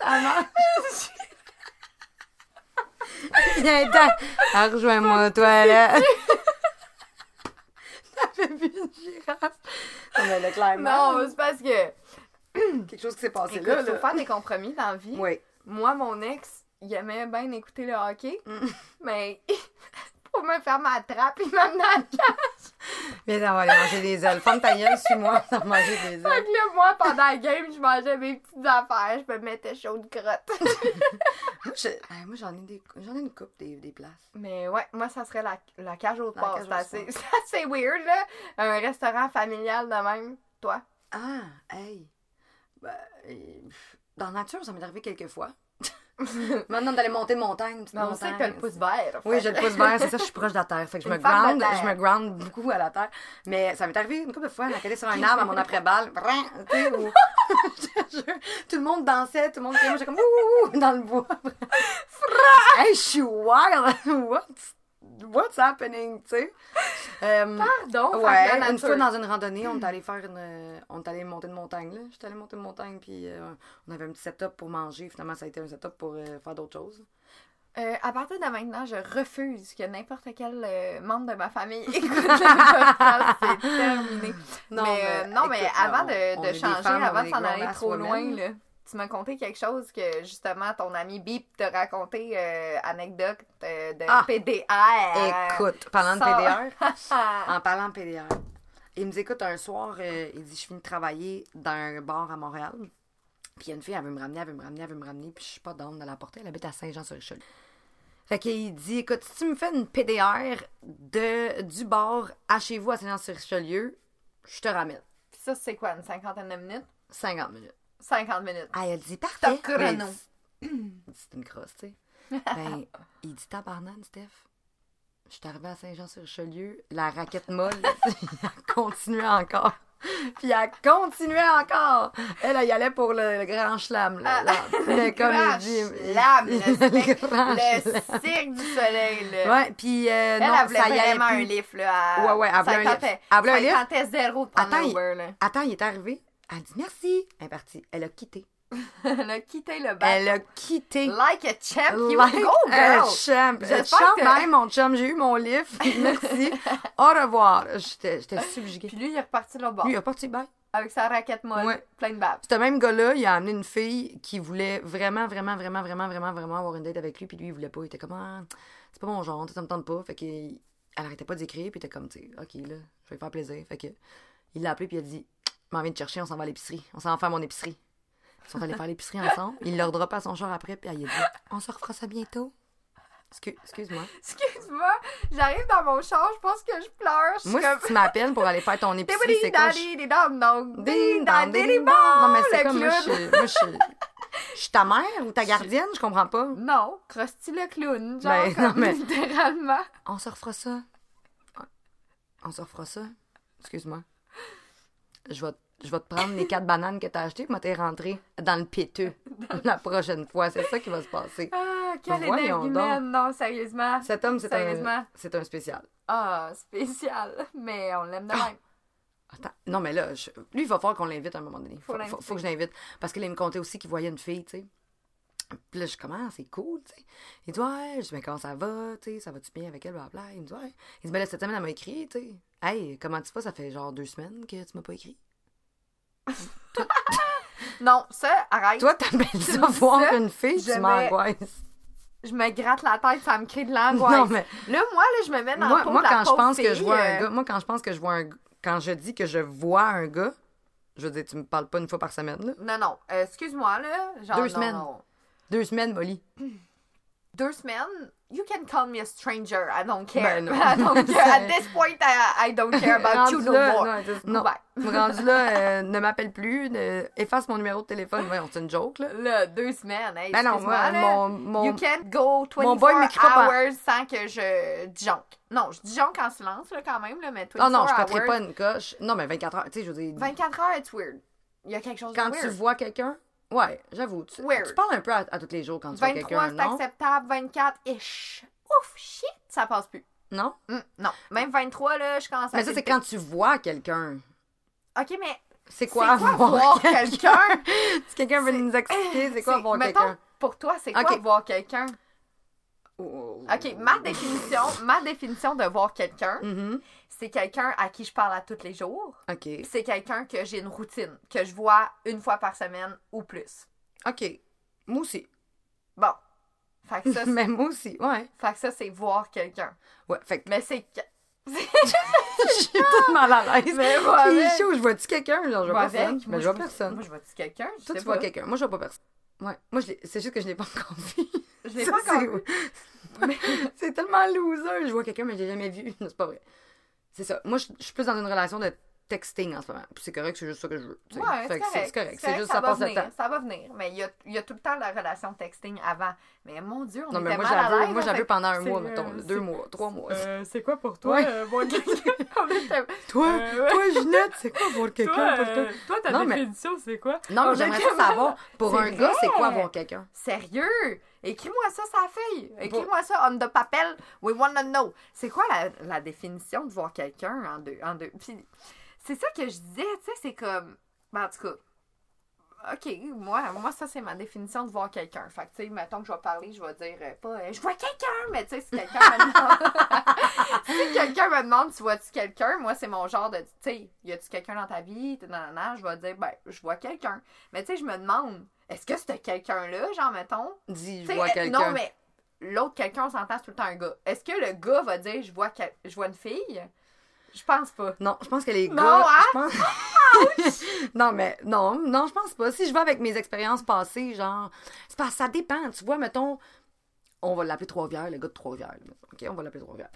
À marche. Viens, t'as- Ah, rejoins-moi, toi, là. T'avais vu une girafe? Non, mais là, clairement. Non, c'est parce que. quelque chose qui s'est passé Écoute, là, faut là. faire des compromis dans la vie. Oui. moi, mon ex, il aimait bien écouter le hockey, Mm. mais pour me faire ma trappe, il m'amenait à la cage. Mais ça va aller manger des ailes. Femme ta gueule, suis-moi, ça va manger des Fait ailes. que là, moi, pendant la game, je mangeais mes petites affaires, je me mettais chaud de crotte. Moi, je- moi, j'en ai, des... j'en ai une coupe des, des places. Mais ouais, moi, ça serait la, la cage au La sport. cage C'est assez, assez weird, là. Un restaurant familial de même. Toi? Ah, hey. Ben, euh, dans la nature, ça m'est arrivé quelques fois. Maintenant, d'aller monter une montagne, une on sait que t'as le pouce vert. Oui, j'ai le pouce vert, c'est ça, je suis proche de la terre. Fait que je me ground, je me ground beaucoup à la terre. Mais ça m'est arrivé une couple de fois, à sur un arbre à mon après-balle. Tout le monde dansait, tout le monde criait, j'étais comme ouh, dans le bois. hey, je suis wild! What's, what's happening, tu sais? Euh, Pardon, Ouais, une nature. fois dans une randonnée, on est allé faire une. euh, On est allé monter une montagne, là. J'étais allé monter une montagne, puis euh, on avait un petit setup pour manger. Finalement, ça a été un setup pour euh, faire d'autres choses. Euh, à partir de maintenant, je refuse que n'importe quel euh, membre de ma famille écoute le podcast. C'est terminé. Non, mais, euh, non, mais avant de, changer, femmes, avant de s'en aller trop loin, là, tu m'as conté quelque chose que justement ton ami Bip t'a raconté, euh, anecdote euh, de Ah! PDR. Écoute, parlant de PDR, en parlant de PDR, il me dit écoute, un soir, euh, il dit je finis de travailler dans un bar à Montréal. Puis il y a une fille, elle veut me ramener, elle veut me ramener, elle veut me ramener. Puis je suis pas down de la porter. Elle habite à Saint-Jean-sur-Richelieu. Fait qu'il dit écoute, si tu me fais une PDR de, du bar à chez vous à Saint-Jean-sur-Richelieu, je te ramène. Puis ça, c'est quoi, une cinquantaine de minutes? 50 minutes. 50 minutes. Ah, elle dit parfait. Top chrono. C'est une crosse, tu sais. Ben, il dit tabarnane, Steph. Je suis arrivée à Saint-Jean-sur-Richelieu, la raquette molle, elle continuait encore. Puis elle continuait encore. Elle, elle y allait pour le, le grand schlam. Là, là. Dit. schlam, le, spec- grand le schlam. cirque du soleil, là. Ouais, puis euh, Elle, non, elle voulait ça y vraiment un livre, là. à- Ouais, ouais, elle voulait un livre. Elle voulait un livre. zéro de prendre Attends, un il- Uber, là. Attends, il est arrivé. Elle dit merci. Elle est partie. Elle a quitté. Elle a quitté le bac. Elle a quitté. Like a champ, you Like go, a girl! champ. J'espère Champ, que- mon chum. J'ai eu mon livre. Merci. Au revoir. J'étais subjuguée. Puis lui, il est reparti là bas Lui, il a parti bye. avec sa raquette molle, Ouais. plein de babes. Ce même gars-là, il a amené une fille qui voulait vraiment, vraiment, vraiment, vraiment, vraiment, vraiment avoir une date avec lui. Puis lui, il voulait pas. Il était comme, ah, c'est pas mon genre, ça me tente pas. Fait qu'il elle arrêtait pas d'écrire. Puis il était comme, tu ok, là, je vais lui faire plaisir. Fait que il l'a appelé. Puis il a dit, m'en viens te chercher, on s'en va à l'épicerie. On s'en va faire mon épicerie. Ils sont allés faire l'épicerie ensemble. Il leur droppé à son char après. Puis il a dit, on se refera ça bientôt. Excu- Excuse-moi. Excuse-moi, j'arrive dans mon char, je pense que je pleure. Je Moi, comme... si tu m'appelles pour aller faire ton épicerie, c'est quoi? Non, mais c'est comme moi, je suis- je suis. Ta mère ou ta gardienne, je comprends pas. Non, Krusty le clown, genre, Ben, non, mais- littéralement. On se refera ça. On se refera ça. Excuse-moi. Je vais, je vais te prendre les quatre bananes que t'as achetées, puis t'es rentré dans le péteux la prochaine fois. C'est ça qui va se passer. Ah, quelle Voyons humaine, non, sérieusement. Cet homme, c'est un, Sérieusement? c'est un spécial. Ah, spécial, mais on l'aime de même. Attends, non, mais là, je- lui, il va falloir qu'on l'invite à un moment donné. Faut Faut, que je l'invite. Parce qu'il me contait aussi qu'il voyait une fille, tu sais. Puis là, je commence, c'est cool, tu sais. Il dit, ouais, je dis, mais comment ça va, tu sais, ça va-tu bien avec elle, blablabla. Il me dit, ouais. Il dit, ben là, cette semaine, elle m'a écrit, tu sais. Hey, comment tu vas, ça fait genre deux semaines que tu m'as pas écrit. Non, ça, arrête. Toi, t'appelles ça voir ça, une fille, je tu m'angoisses. Je me gratte la tête, ça me crée de l'angoisse. Non, mais Là, moi, là, je me mets dans moi, le pot moi de la quand je pense que je vois un euh, gars, moi, quand je pense que je vois un gars, quand je dis que je vois un gars, je veux dire, tu me parles pas une fois par semaine, là. Non, non, euh, excuse-moi, là. Genre, Deux non, semaines. non. Deux semaines, Molly. Deux semaines, you can call me a stranger. I don't care. Ben non. I don't care. At this point, I, I don't care about you no là, more. non, non. Rendu là, euh, ne m'appelle plus, ne- efface mon numéro de téléphone. Voyons, c'est une joke, là. Là, deux semaines. Hey, Ben non, moi, mon, mon, You can't go 24 mon boy m'écrit pas hours sans que je disjonque. Non, je disjonque en silence, là, quand même, là, mais 24 Ah non, je hours. ne pas une coche. Non, mais 24 heures, tu sais, je veux dire, 24 heures, it's weird. Il y a quelque chose quand de tu weird. vois quelqu'un, ouais, j'avoue, tu, parles un peu à, à tous les jours quand tu vois 23, quelqu'un, c'est non? acceptable. 24, ish. Ouf, shit, ça passe plus. Non? Hum, non, même 23, là, je commence à... Mais ça, c'est quand tu vois quelqu'un. Ok, mais C'est quoi, C'est quoi voir quelqu'un? si quelqu'un veut C'est- nous expliquer, c'est quoi voir quelqu'un? Pour toi, c'est quoi Ok. voir quelqu'un? Oh. Ok, ma définition, ma définition de voir quelqu'un, Mhm. C'est quelqu'un à qui je parle à tous les jours. OK. C'est quelqu'un que j'ai une routine, que je vois une fois par semaine ou plus. OK. Moi aussi. Bon. Fait que ça, Mais moi aussi, ouais. fait que ça, c'est voir quelqu'un. Ouais, fait que Mais c'est. je suis toute mal à l'aise. Mais moi, Puis avec. chaud, je vois-tu quelqu'un? Genre, je vois Moi, personne. avec. Mais Moi, je vois personne. Moi, je vois-tu quelqu'un? Toi, tu vois quelqu'un. Moi, je vois pas personne. Ouais. Moi, je c'est juste que je l'ai pas encore vu. Je l'ai pas encore vu. C'est tellement loser. Je vois quelqu'un, mais je l'ai jamais vu. Non, c'est pas vrai. C'est ça. Moi, je je suis plus dans une relation de texting en ce moment. Puis c'est correct, c'est juste ça que je veux. Ouais, c'est correct. C'est correct. C'est C'est juste ça ça va passe le venir, temps. Ça va venir. Mais il y a, y a tout le temps la relation texting avant. Mais mon Dieu, on Non, mais moi, mal à moi, veux que pendant un mois, euh, mettons. c'est- Deux mois, trois mois. Euh, c'est quoi pour toi, toi, voir quelqu'un? Toi, Euh, ouais. toi, Ginette, c'est quoi voir quelqu'un pour toi? toi, ta Non, mais- définition, c'est quoi? Non, On mais j'aimerais pas savoir, pour un gars, c'est quoi voir quelqu'un? Sérieux? Écris-moi ça la feuille. Écris-moi ça on the papel. We wanna know. C'est quoi la, la définition de voir quelqu'un en deux? En deux? Puis, c'est ça que je disais, tu sais, c'est comme. Ben, en tout cas. OK, moi, moi ça, c'est ma définition de voir quelqu'un. Fait que, tu sais, mettons que je vais parler, je vais dire euh, pas euh, je vois quelqu'un, mais tu sais, si quelqu'un me demande. si quelqu'un me demande, tu vois-tu quelqu'un, moi, c'est mon genre de. Tu sais, y a-tu quelqu'un dans ta vie? Non, non, non, je vais dire, ben, je vois quelqu'un. Mais tu sais, je me demande, est-ce que c'est quelqu'un-là, genre, mettons? Dis, je vois euh, quelqu'un. Non, mais l'autre quelqu'un, on s'entend, tout le temps un gars. Est-ce que le gars va dire je vois, quel- je vois une fille? Je pense pas. Non, je pense que les Non, gars. hein? je pense- non, mais non, non, je pense pas. Si je vais avec mes expériences passées, genre. C'est que ça dépend. Tu vois, mettons, on va l'appeler Trois-Rivières, le gars de Trois-Rivières. OK, on va l'appeler Trois-Rivières.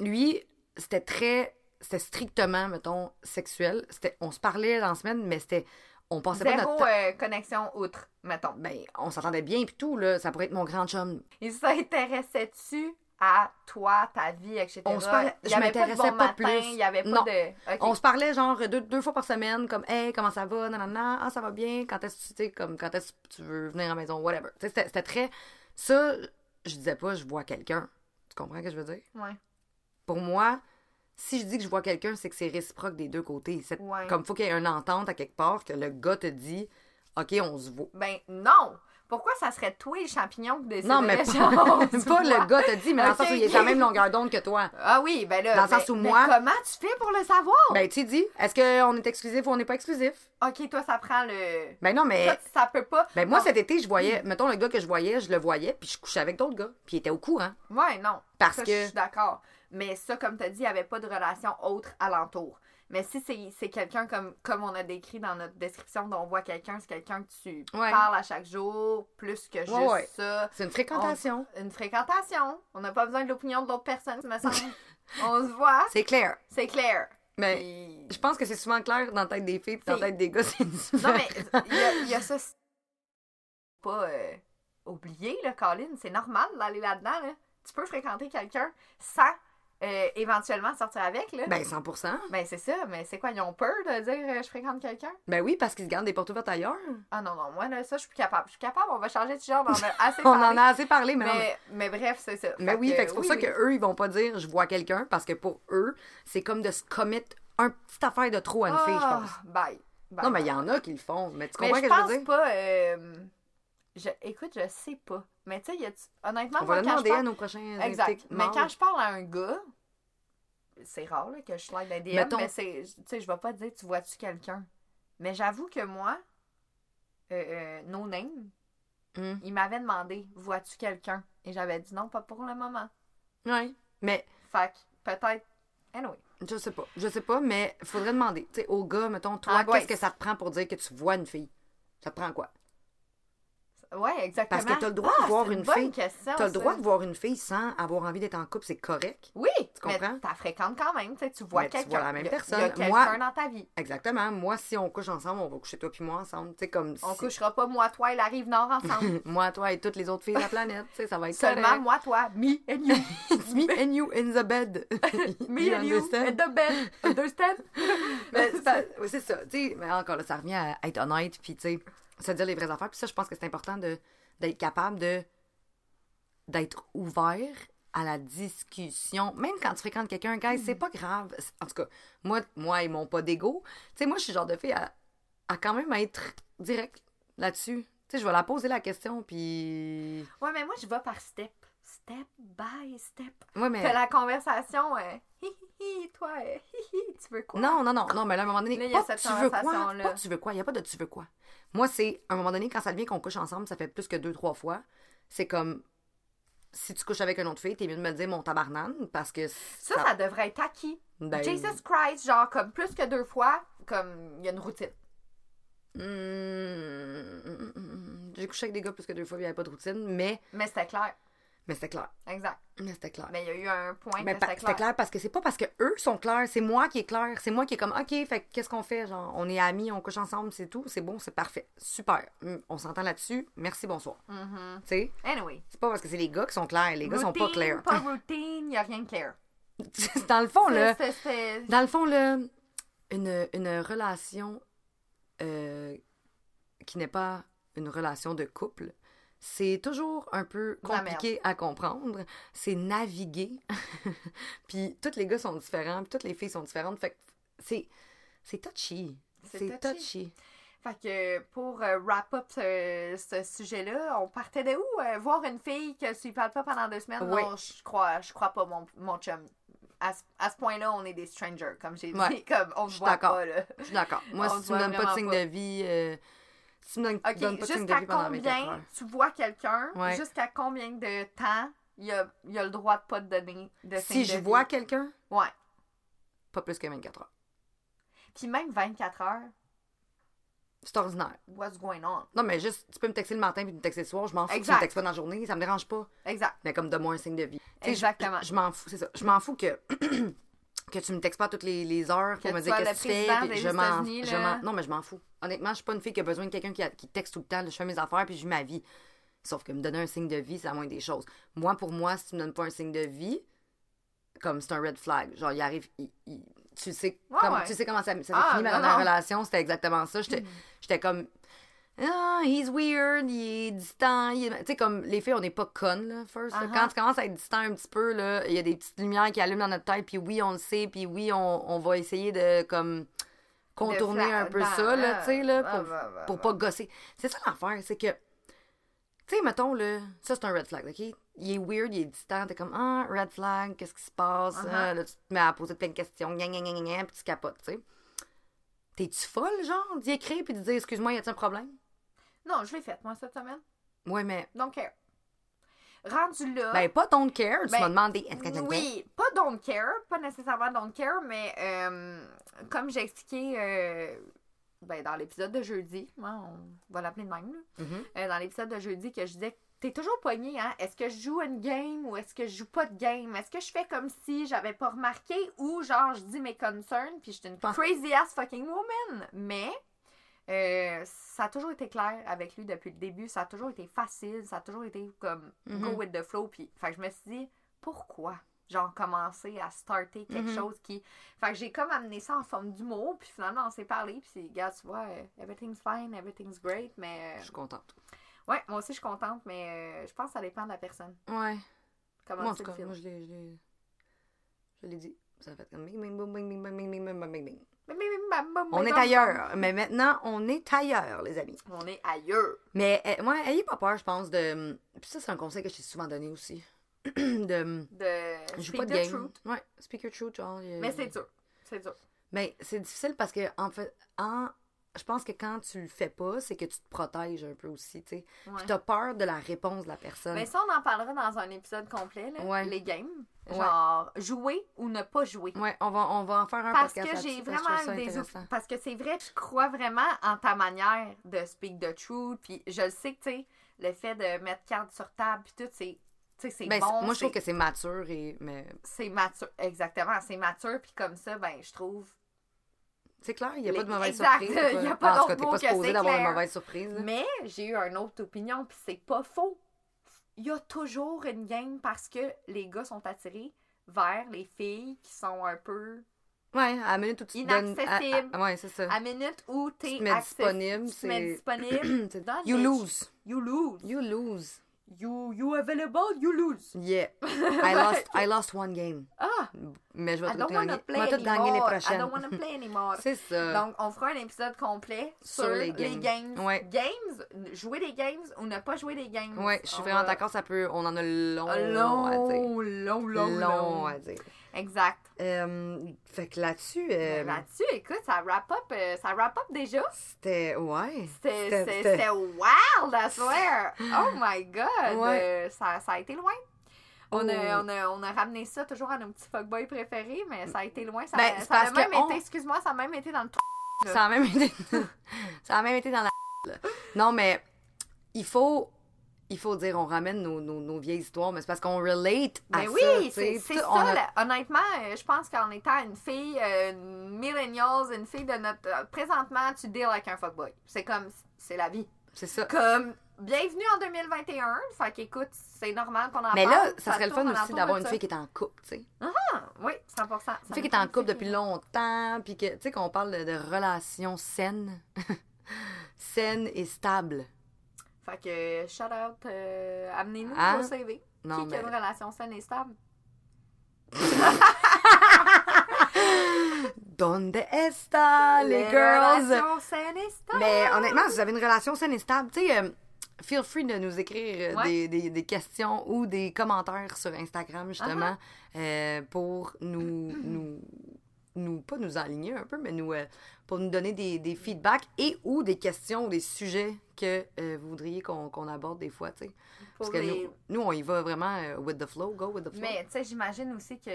Lui, c'était très. C'était strictement, mettons, sexuel. C'était, on se parlait dans la semaine, mais c'était. On passait pas Zéro notre temps. euh, connexion outre, mettons. Ben, on s'entendait bien pis tout, là. Ça pourrait être mon grand chum. Il s'intéressait-tu à toi, ta vie, etc.? On se parlait- je pas de m'intéressais bon pas matin, plus. Il y avait pas Non. de. Ok. On se parlait genre deux, deux fois par semaine, comme Hey, comment ça va? Nanana, ah, ça va bien, quand est-ce que tu sais, comme quand est-ce que tu veux venir à la maison, whatever. C'était très. Ça, je disais pas, je vois quelqu'un. Tu comprends ce que je veux dire? Ouais. Pour moi, si je dis que je vois quelqu'un, c'est que c'est réciproque des deux côtés. C'est Ouais. comme faut qu'il y ait une entente à quelque part, que le gars te dit OK, on se voit. Ben, non! Pourquoi ça serait toi les champignons qui décideraient Non, mais pas, pas le gars te dit, mais dans le sens où il est la même longueur d'onde que toi. Ah oui, ben là. Dans le sens où mais moi- comment tu fais pour le savoir? Ben, tu dis, est-ce qu'on est exclusif ou on n'est pas exclusif? ok, toi, ça prend le. Ben non, mais. Toi, ça peut pas. Ben moi, cet été, je voyais, mettons le gars que je voyais, je le voyais, puis je couchais avec d'autres gars, puis il était au courant. Ouais, non. Parce Ça, que- Je suis d'accord. Mais ça, comme tu as dit, il n'y avait pas de relation autre alentour. Mais si c'est quelqu'un comme, comme on a décrit dans notre description, dont on voit quelqu'un, c'est quelqu'un que tu Ouais. parles à chaque jour, plus que juste ouais. ça. C'est une fréquentation. Une fréquentation. On n'a pas besoin de l'opinion de l'autre personne, me semble. on se voit, C'est clair. c'est clair. Mais Puis- je pense que c'est souvent clair dans la tête des filles, puis dans la tête des gars, c'est. Non, mais il y a, y a ça. Pas euh, oublié, là, Colin. C'est normal d'aller là-dedans. Là. Tu peux fréquenter quelqu'un sans euh, éventuellement sortir avec. Là. Ben 100%. Ben, c'est ça, mais c'est quoi, ils ont peur de dire euh, je fréquente quelqu'un? Ben oui, parce qu'ils se gardent des portes ouvertes ailleurs. Ah non, non, moi, là, ça, je suis plus capable. Je suis capable, on va changer de genre, on en a assez On parlé. en a assez parlé, mais, non, mais... mais, bref, c'est ça. mais oui, fait que c'est pour oui, ça oui. que eux ils vont pas dire je vois quelqu'un, parce que pour eux, c'est comme de se commettre un petite affaire de trop à une fille, je Ah, pense. Bye. Bye, Non, mais il y en a qui le font. Mais tu comprends ce que je veux dire? pas. euh, je, écoute, je sais pas. Mais tu sais, honnêtement, On moi, va quand je demander à parle- nos prochains Exact. Mais quand je parle à un gars, c'est rare là, que je slide la DM, Mettons- mais c'est. Tu sais, je vais pas te dire tu vois-tu quelqu'un. Mais j'avoue que moi, euh, euh, no name, Hmm. il m'avait demandé vois-tu quelqu'un? Et j'avais dit non, pas pour le moment. Ouais. Mais Fait que peut-être. Anyway. Je sais pas. Je sais pas, mais faudrait demander. Tu sais, au gars, mettons, toi, Angoisse. qu'est-ce que ça te prend pour dire que tu vois une fille? Ça te prend quoi? Ouais, exactement. Parce que t'as le droit Ah, de voir une bonne fille. question, T'as le ça. droit de voir une fille sans avoir envie d'être en couple, c'est correct. Oui, Tu comprends? t'as fréquentes quand même, tu sais, tu vois Mais tu quelqu'un. vois la même personne. Il y a quelqu'un Moi- dans ta vie. Exactement. Moi, si on couche ensemble, on va coucher toi puis moi ensemble. Tu sais, comme On si- couchera pas moi, toi et la rive nord ensemble. moi, toi et toutes les autres filles de la planète. Tu sais, ça va être Seulement correct. moi, toi, me and you. Me and you in the bed. Me You and you in the bed. Understand? Mais c'est oui, ça. Tu sais, mais encore là, ça revient à être honnête, puis tu sais, se dire les vraies affaires. Puis ça, je pense que c'est important de d'être capable de d'être ouvert à la discussion. Même quand tu fréquentes quelqu'un, guys, c'est pas grave. En tout cas, moi, moi ils m'ont pas d'ego. Tu sais, moi, je suis genre de fille à, à quand même être direct là-dessus. Tu sais, je vais la poser la question, puis... Ouais, mais moi, je vais par step. Step by step. Ouais, mais... T'as la conversation, euh, hi toi, euh, hi hi, tu veux quoi? Non, non, non, non, mais là, à un moment donné, Là, pas tu veux quoi, pas tu veux quoi, il n'y a pas de tu veux quoi. Moi, c'est, à un moment donné, quand ça devient qu'on couche ensemble, ça fait plus que deux, trois fois, c'est comme si tu couches avec une autre fille, t'es mieux de me dire mon tabarnane parce que Ça, ça, devrait être acquis. ben, Jesus Christ, genre, comme plus que deux fois, comme, il y a une routine. hmm, j'ai couché avec des gars plus que deux fois, il n'y avait pas de routine, mais Mais c'était clair. Mais c'était clair. Exact. Mais c'était clair. Mais il y a eu un point Mais que c'était clair. clair parce que c'est pas parce que eux sont clairs, c'est moi qui est clair. C'est moi qui est comme, OK, fait que qu'est-ce qu'on fait? Genre, on est amis, on couche ensemble, c'est tout, c'est bon, c'est parfait. Super. Hum, On s'entend là-dessus. Merci, bonsoir. Mhm. Tu sais, Anyway. c'est pas parce que c'est les gars qui sont clairs. Les gars sont pas Routine, clairs. Pas routine, il n'y a rien de clair. Dans le fond, là, C'est- c'est- dans le fond, là, une, une relation euh, qui n'est pas une relation de couple, c'est toujours un peu compliqué à comprendre. C'est naviguer. puis tous les gars sont différents, puis toutes les filles sont différentes. Fait que c'est, c'est touchy. C'est touchy. touchy. Fait que pour euh, wrap up ce, ce sujet-là, on partait de où? Euh, voir une fille que tu lui parles pas pendant deux semaines? Oui. Non, je crois, je crois pas, mon, mon chum. À ce, à ce point-là, on est des strangers, comme j'ai dit. Comme on suis voit d'accord. pas, là. Je suis d'accord. Moi, On si tu me donnes pas de signe pas. de vie, euh, si tu me donnes, OK, donnes pas de de jusqu'à vie pendant 24 combien tu vois quelqu'un? Ouais. Jusqu'à combien de temps il a, il a le droit de pas te donner de Si de je vois quelqu'un, Ouais. pas plus que 24 heures. Puis même 24 heures, C'est ordinaire. what's going on? Non, mais juste, tu peux me texter le matin puis me texter le soir, je m'en fous. Tu Exact. me textes pas dans la journée, ça me dérange pas. Exact. Mais comme donne-moi un signe de vie. Tu Exactement. Je, je m'en fous, c'est ça. Je m'en fous que, que tu me textes pas toutes les, les heures pour Que me dire qu'est-ce que tu fais. puis je m'en, je Non, mais je m'en fous. Honnêtement, je suis pas une fille qui a besoin de quelqu'un qui, a- qui texte tout le temps. là. Je fais mes affaires puis je vis ma vie. Sauf que me donner un signe de vie, c'est la moindre des choses. Moi, pour moi, si tu me donnes pas un signe de vie, comme c'est un red flag. Genre, il arrive. il- il- tu, sais, Ouais, comme, ouais. tu sais comment ça, ça s'est Ah, fini ma relation, c'était exactement ça. J'étais, j'étais comme. Ah, he's weird, il est distant. il Tu sais, comme les filles, on n'est pas connes, là, first. Uh-huh. Quand tu commences à être distant un petit peu, là, il y a des petites lumières qui allument dans notre tête, puis oui, on le sait, puis oui, on, on va essayer de, comme, contourner un peu ça, là, tu sais, là, pour, bah, bah, pour bah. pas gosser. C'est ça l'affaire, c'est que, tu sais, mettons, là, ça, c'est un red flag, OK? Il est weird, il est distant, t'es comme, ah, red flag, qu'est-ce qui se passe? Uh-huh. Ah, là, tu te mets à poser plein de questions, gna, gna, gna, gna, puis tu capotes, tu sais. T'es-tu folle, genre, d'y écrire puis de dire, excuse-moi, y a-t-il un problème? Non, je l'ai faite, moi, cette semaine. Ouais, mais. Donc, care. Rendu là. Ben, pas don't care, tu Ben, m'as demandé. Est-ce que tu oui, pas don't care, pas nécessairement don't care, mais euh, comme j'ai expliqué euh, ben, dans l'épisode de jeudi, hein, on va l'appeler de même, là. Mhm. Euh, dans l'épisode de jeudi, que je disais T'es toujours poigné, hein? Est-ce que je joue une game ou est-ce que je joue pas de game? Est-ce que je fais comme si j'avais pas remarqué ou genre je dis mes concerns puis je suis une crazy ass fucking woman? Mais euh, ça a toujours été clair avec lui depuis le début. Ça a toujours été facile. Ça a toujours été comme Mhm. go with the flow. Puis, fait que je me suis dit, pourquoi? Genre, commencer à starter quelque Mhm. chose qui. Fait que j'ai comme amené ça en forme d'humour. Puis finalement, on s'est parlé. Puis, gars, tu vois, euh, everything's fine, everything's great. Mais. Je suis contente. euh, ouais, moi aussi, je suis contente. Mais euh, je pense que ça dépend de la personne. Ouais. Comment Moi, en tu tout le cas, moi, je l'ai. Je dit. Ça a fait comme. bing, bing, bing, bing, bing, bing, bing, bing, bing, bing. On est ailleurs. Mais maintenant, on est ailleurs, les amis. On est ailleurs. Mais, euh, ouais, ayez pas peur, je pense, de. Puis ça, c'est un conseil que je t'ai souvent donné aussi. de. De. Je joue pas de game. truth. Ouais, speak your truth, genre. a- Mais c'est dur. C'est dur. Mais c'est difficile parce que, en fait, en. Je pense que quand tu le fais pas, c'est que tu te protèges un peu aussi, tu sais. Ouais. Puis t'as peur de la réponse de la personne. Mais ça, on en parlera dans un épisode complet, là, Ouais. les games. Ouais. Genre, jouer ou ne pas jouer. Ouais, on va, on va en faire un Parce podcast que j'ai vraiment des Parce que c'est vrai, je crois vraiment en ta manière de speak the truth. Puis je le sais que, tu sais, le fait de mettre carte sur table, puis tout, c'est. Ben, bon. moi, je trouve que c'est mature et. Mais c'est mature. Exactement, c'est mature. Puis comme ça, ben, je trouve. C'est clair, il n'y a Les- pas de mauvaise surprise. il y a pas d'autre mot pas supposé d'avoir une mauvaise surprise. là. Mais j'ai eu une autre opinion, puis c'est pas faux. Il y a toujours une game parce que les gars sont attirés vers les filles qui sont un peu. Ouais, à la minute où tu te donnes. à- à- Inaccessible. ouais, c'est ça. À minute où t'es Tu te mets access- disponible, tu te mets disponible. You lose. You lose. You lose. You, you available, you lose. Yeah. I lost, I lost one game. Ah! Mais je vais I tout gagner. play Je vais tout gagner les anymore. I prochaines. don't wanna play anymore. C'est ça. Donc, on fera un épisode complet sur, Sur les les games. games. Ouais. Games, jouer des games ou ne pas jouer des games. Ouais, je suis On vraiment va- d'accord, ça peut. On en a long, long à dire. long, long, long, long long. à dire. Exact. Euh, fait que là-dessus, euh, Là-dessus, écoute, ça wrap up, euh, ça wrap up déjà. c'était. Ouais. C'était wild, I swear. Oh my god. Ouais. Ça, ça a été loin. On, a, Oh. on, a, on a ramené ça toujours à nos petits fuckboys préférés, mais ça a été loin. Ça, Ben, ça a même on- été, excuse-moi, ça a même été dans le. Ça a même été. ça a même été dans la. Non, mais il faut. Il faut dire, on ramène nos, nos, nos vieilles histoires, mais c'est parce qu'on relate à Mais ça. oui, c'est ça. on a- là. Honnêtement, euh, je pense qu'en étant une fille euh, millennials, une fille de notre. euh, présentement, tu deals avec un fuckboy. C'est comme. C'est la vie. C'est ça. Comme. Bienvenue en 2021. Fait qu'écoute, c'est normal qu'on en Mais parle. là, ça serait le fun aussi d'avoir une fille qui est en couple, tu sais. Ah, oui, 100%. Une fille qui est en couple depuis longtemps, puis que, tu sais, qu'on parle de, de relations saines. saines et stables. Fait que, shout out, euh, amenez-nous Hein? vos CV. Non, qui qui a une relation saine et stable? Donde está les girls? relations saines et stables. Mais honnêtement, si vous avez une relation saine et stable, tu sais, euh, feel free de nous écrire euh, Ouais. des, des, des questions ou des commentaires sur Instagram, justement, Uh-huh. euh, pour nous, nous, nous, pas nous aligner un peu, mais nous, pour nous donner des, des feedbacks et ou des questions ou des sujets que euh, vous voudriez qu'on aborde des fois, tu sais. Parce que les- nous, nous, on y va vraiment euh, with the flow, go with the flow. Mais tu sais, j'imagine aussi que,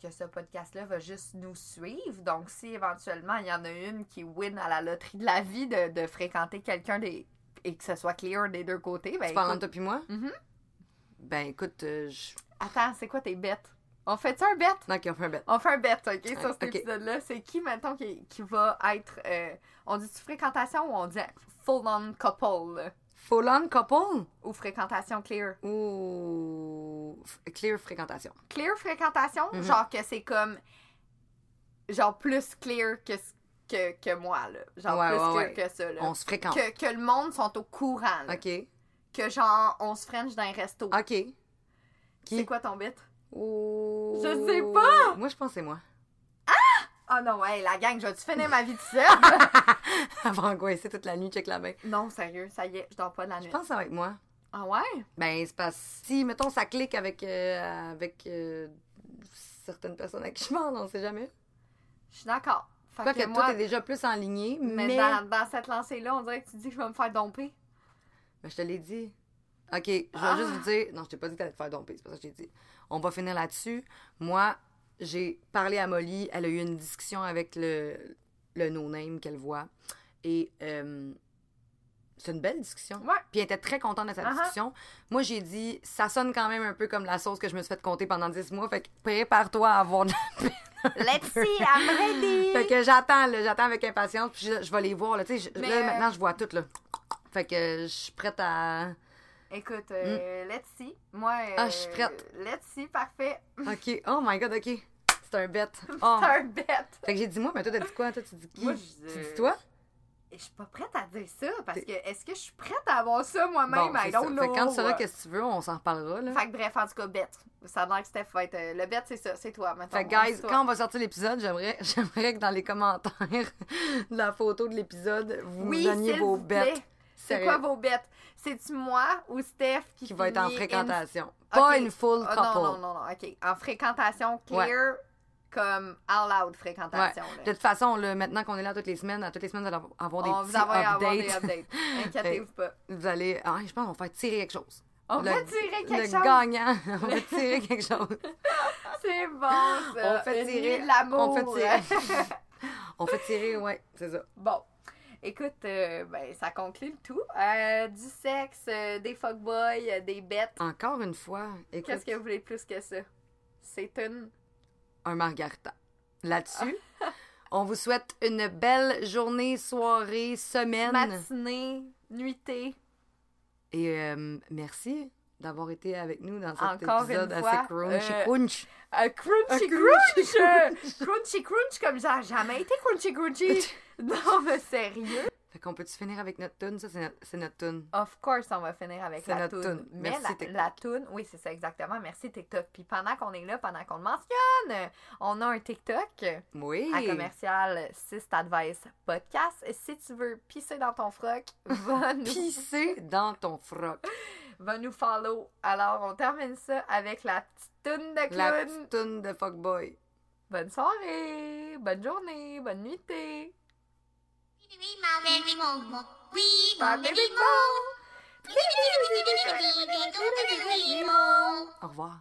que ce podcast-là va juste nous suivre. Donc, si éventuellement il y en a une qui win à la loterie de la vie de, de fréquenter quelqu'un des et que ce soit clear des deux côtés, ben tu parles écoute- entre toi puis moi? Mhm. Ben écoute, euh, je... Attends, c'est quoi tes bêtes? On fait ça un bet? Ok, on fait un bet. On fait un bet, ok, sur cet Ok. épisode-là. C'est qui, maintenant, qui, qui va être. euh, on dit-tu fréquentation ou on dit full-on couple? là? Full on couple? Ou fréquentation clear? ou clear fréquentation? Clear fréquentation, Mhm. genre que c'est comme. Genre plus clear que, que, que moi, là. Genre Ouais, plus ouais, clear ouais. que ça, là. On se fréquente. Que, que le monde sont au courant, là. Ok. Que genre, on se french dans un resto. Ok. C'est quoi ton bit? Oh... Je sais pas. Moi, je pense que c'est moi. Ah non, hey, la gang, je vais-tu finir ma vie tout seul? Avant angoissé toute la nuit, check la main. non, sérieux, ça y est, je dors pas de la Je nuit. pense que ça va être moi. Ah ouais? Ben, c'est parce si, mettons, ça clique avec, euh, avec euh, certaines personnes à qui je parle, on sait jamais. Je suis d'accord. Fait Quoi que que moi, toi, t'es déjà plus en ligne, mais... mais, dans, dans cette lancée-là, on dirait que tu dis que je vais me faire domper. Ben, je te l'ai dit. Ok, je vais Ah. juste vous dire... Non, je t'ai pas dit que t'allais te faire domper, c'est pas ça que je t'ai dit. On va finir là-dessus. Moi, j'ai parlé à Molly, elle a eu une discussion avec le, le no-name qu'elle voit. Et euh, c'est une belle discussion. Ouais. Puis elle était très contente de Uh-huh. discussion. Moi, j'ai dit, ça sonne quand même un peu comme la sauce que je me suis fait compter pendant 10 mois. Fait que prépare-toi à avoir de la peine. Let's see, I'm ready! Fait que j'attends, là, j'attends avec impatience. Puis je, je vais les voir, là. Tu sais, je- Mais, là, euh, maintenant, je vois tout, là. Fait que je suis prête à... Écoute, euh, let's see. Moi, euh. Ah, je suis prête. Let's see, parfait. OK. Oh my God, OK. C'est un bet. Oh. C'est un bet. Fait que j'ai dit moi, mais toi, t'as dit quoi? Toi, tu dis qui? Moi, tu je- dis toi? Je suis pas prête à dire ça parce que est-ce que je suis prête à avoir ça moi-même? Bon, I ça. Fait que quand tu sauras qu'est-ce que tu veux, on s'en reparlera, là. Fait que bref, en tout cas, bet. Ça a l'air que Steph va être. euh, le bet, c'est ça, c'est toi maintenant. Fait que, guys, quand on va sortir l'épisode, j'aimerais, j'aimerais que dans les commentaires de la photo de l'épisode, vous Oui, donniez vos bêtes. C'est quoi vos bêtes? C'est-tu moi ou Steph qui, Qui va être en fréquentation? in- Pas une full Ah, couple. non, non, non, non, ok. En fréquentation clear, comme out loud Ouais. fréquentation. De toute façon, là, maintenant qu'on est là toutes les semaines, à toutes les semaines, vous allez avoir des On petits envoie avoir des updates. updates. Inquiétez-vous pas. Vous allez... Ah, je pense qu'on va faire tirer quelque chose. On Le- va tirer quelque le chose. gagnant, on va tirer quelque chose. C'est bon, ça. On fait tirer- l'amour. on fait tirer. On fait tirer, ouais, c'est ça. bon. Écoute, euh, ben, ça conclut le tout. Euh, du sexe, euh, des fuckboys, des bêtes. Encore une fois, écoute, Qu'est-ce que vous voulez plus que ça? C'est une. un margarita. Là-dessus, on vous souhaite une belle journée, soirée, semaine. matinée, nuitée. Et euh, merci d'avoir été avec nous dans cet Encore épisode une assez fois, crunchy euh, crunch. Un crunchy Un crunch! crunchy crunch comme ça, jamais été crunchy crunchy. non, mais sérieux? Fait qu'on peut-tu finir avec notre tune? Ça, c'est notre, tune. Of course, on va finir avec la notre toune. Mais Merci, la, TikTok. la toune, oui, c'est ça exactement. Merci TikTok. Puis pendant qu'on est là, pendant qu'on le mentionne, on a un TikTok Oui. à commercial Sist Advice Podcast. Et si tu veux pisser dans ton froc, va nous, Pisser dans ton froc. Va nous follow. Alors, on termine ça avec la petite toune de La clown. petite tune de fuckboy. Bonne soirée, bonne journée, bonne nuitée. Au revoir.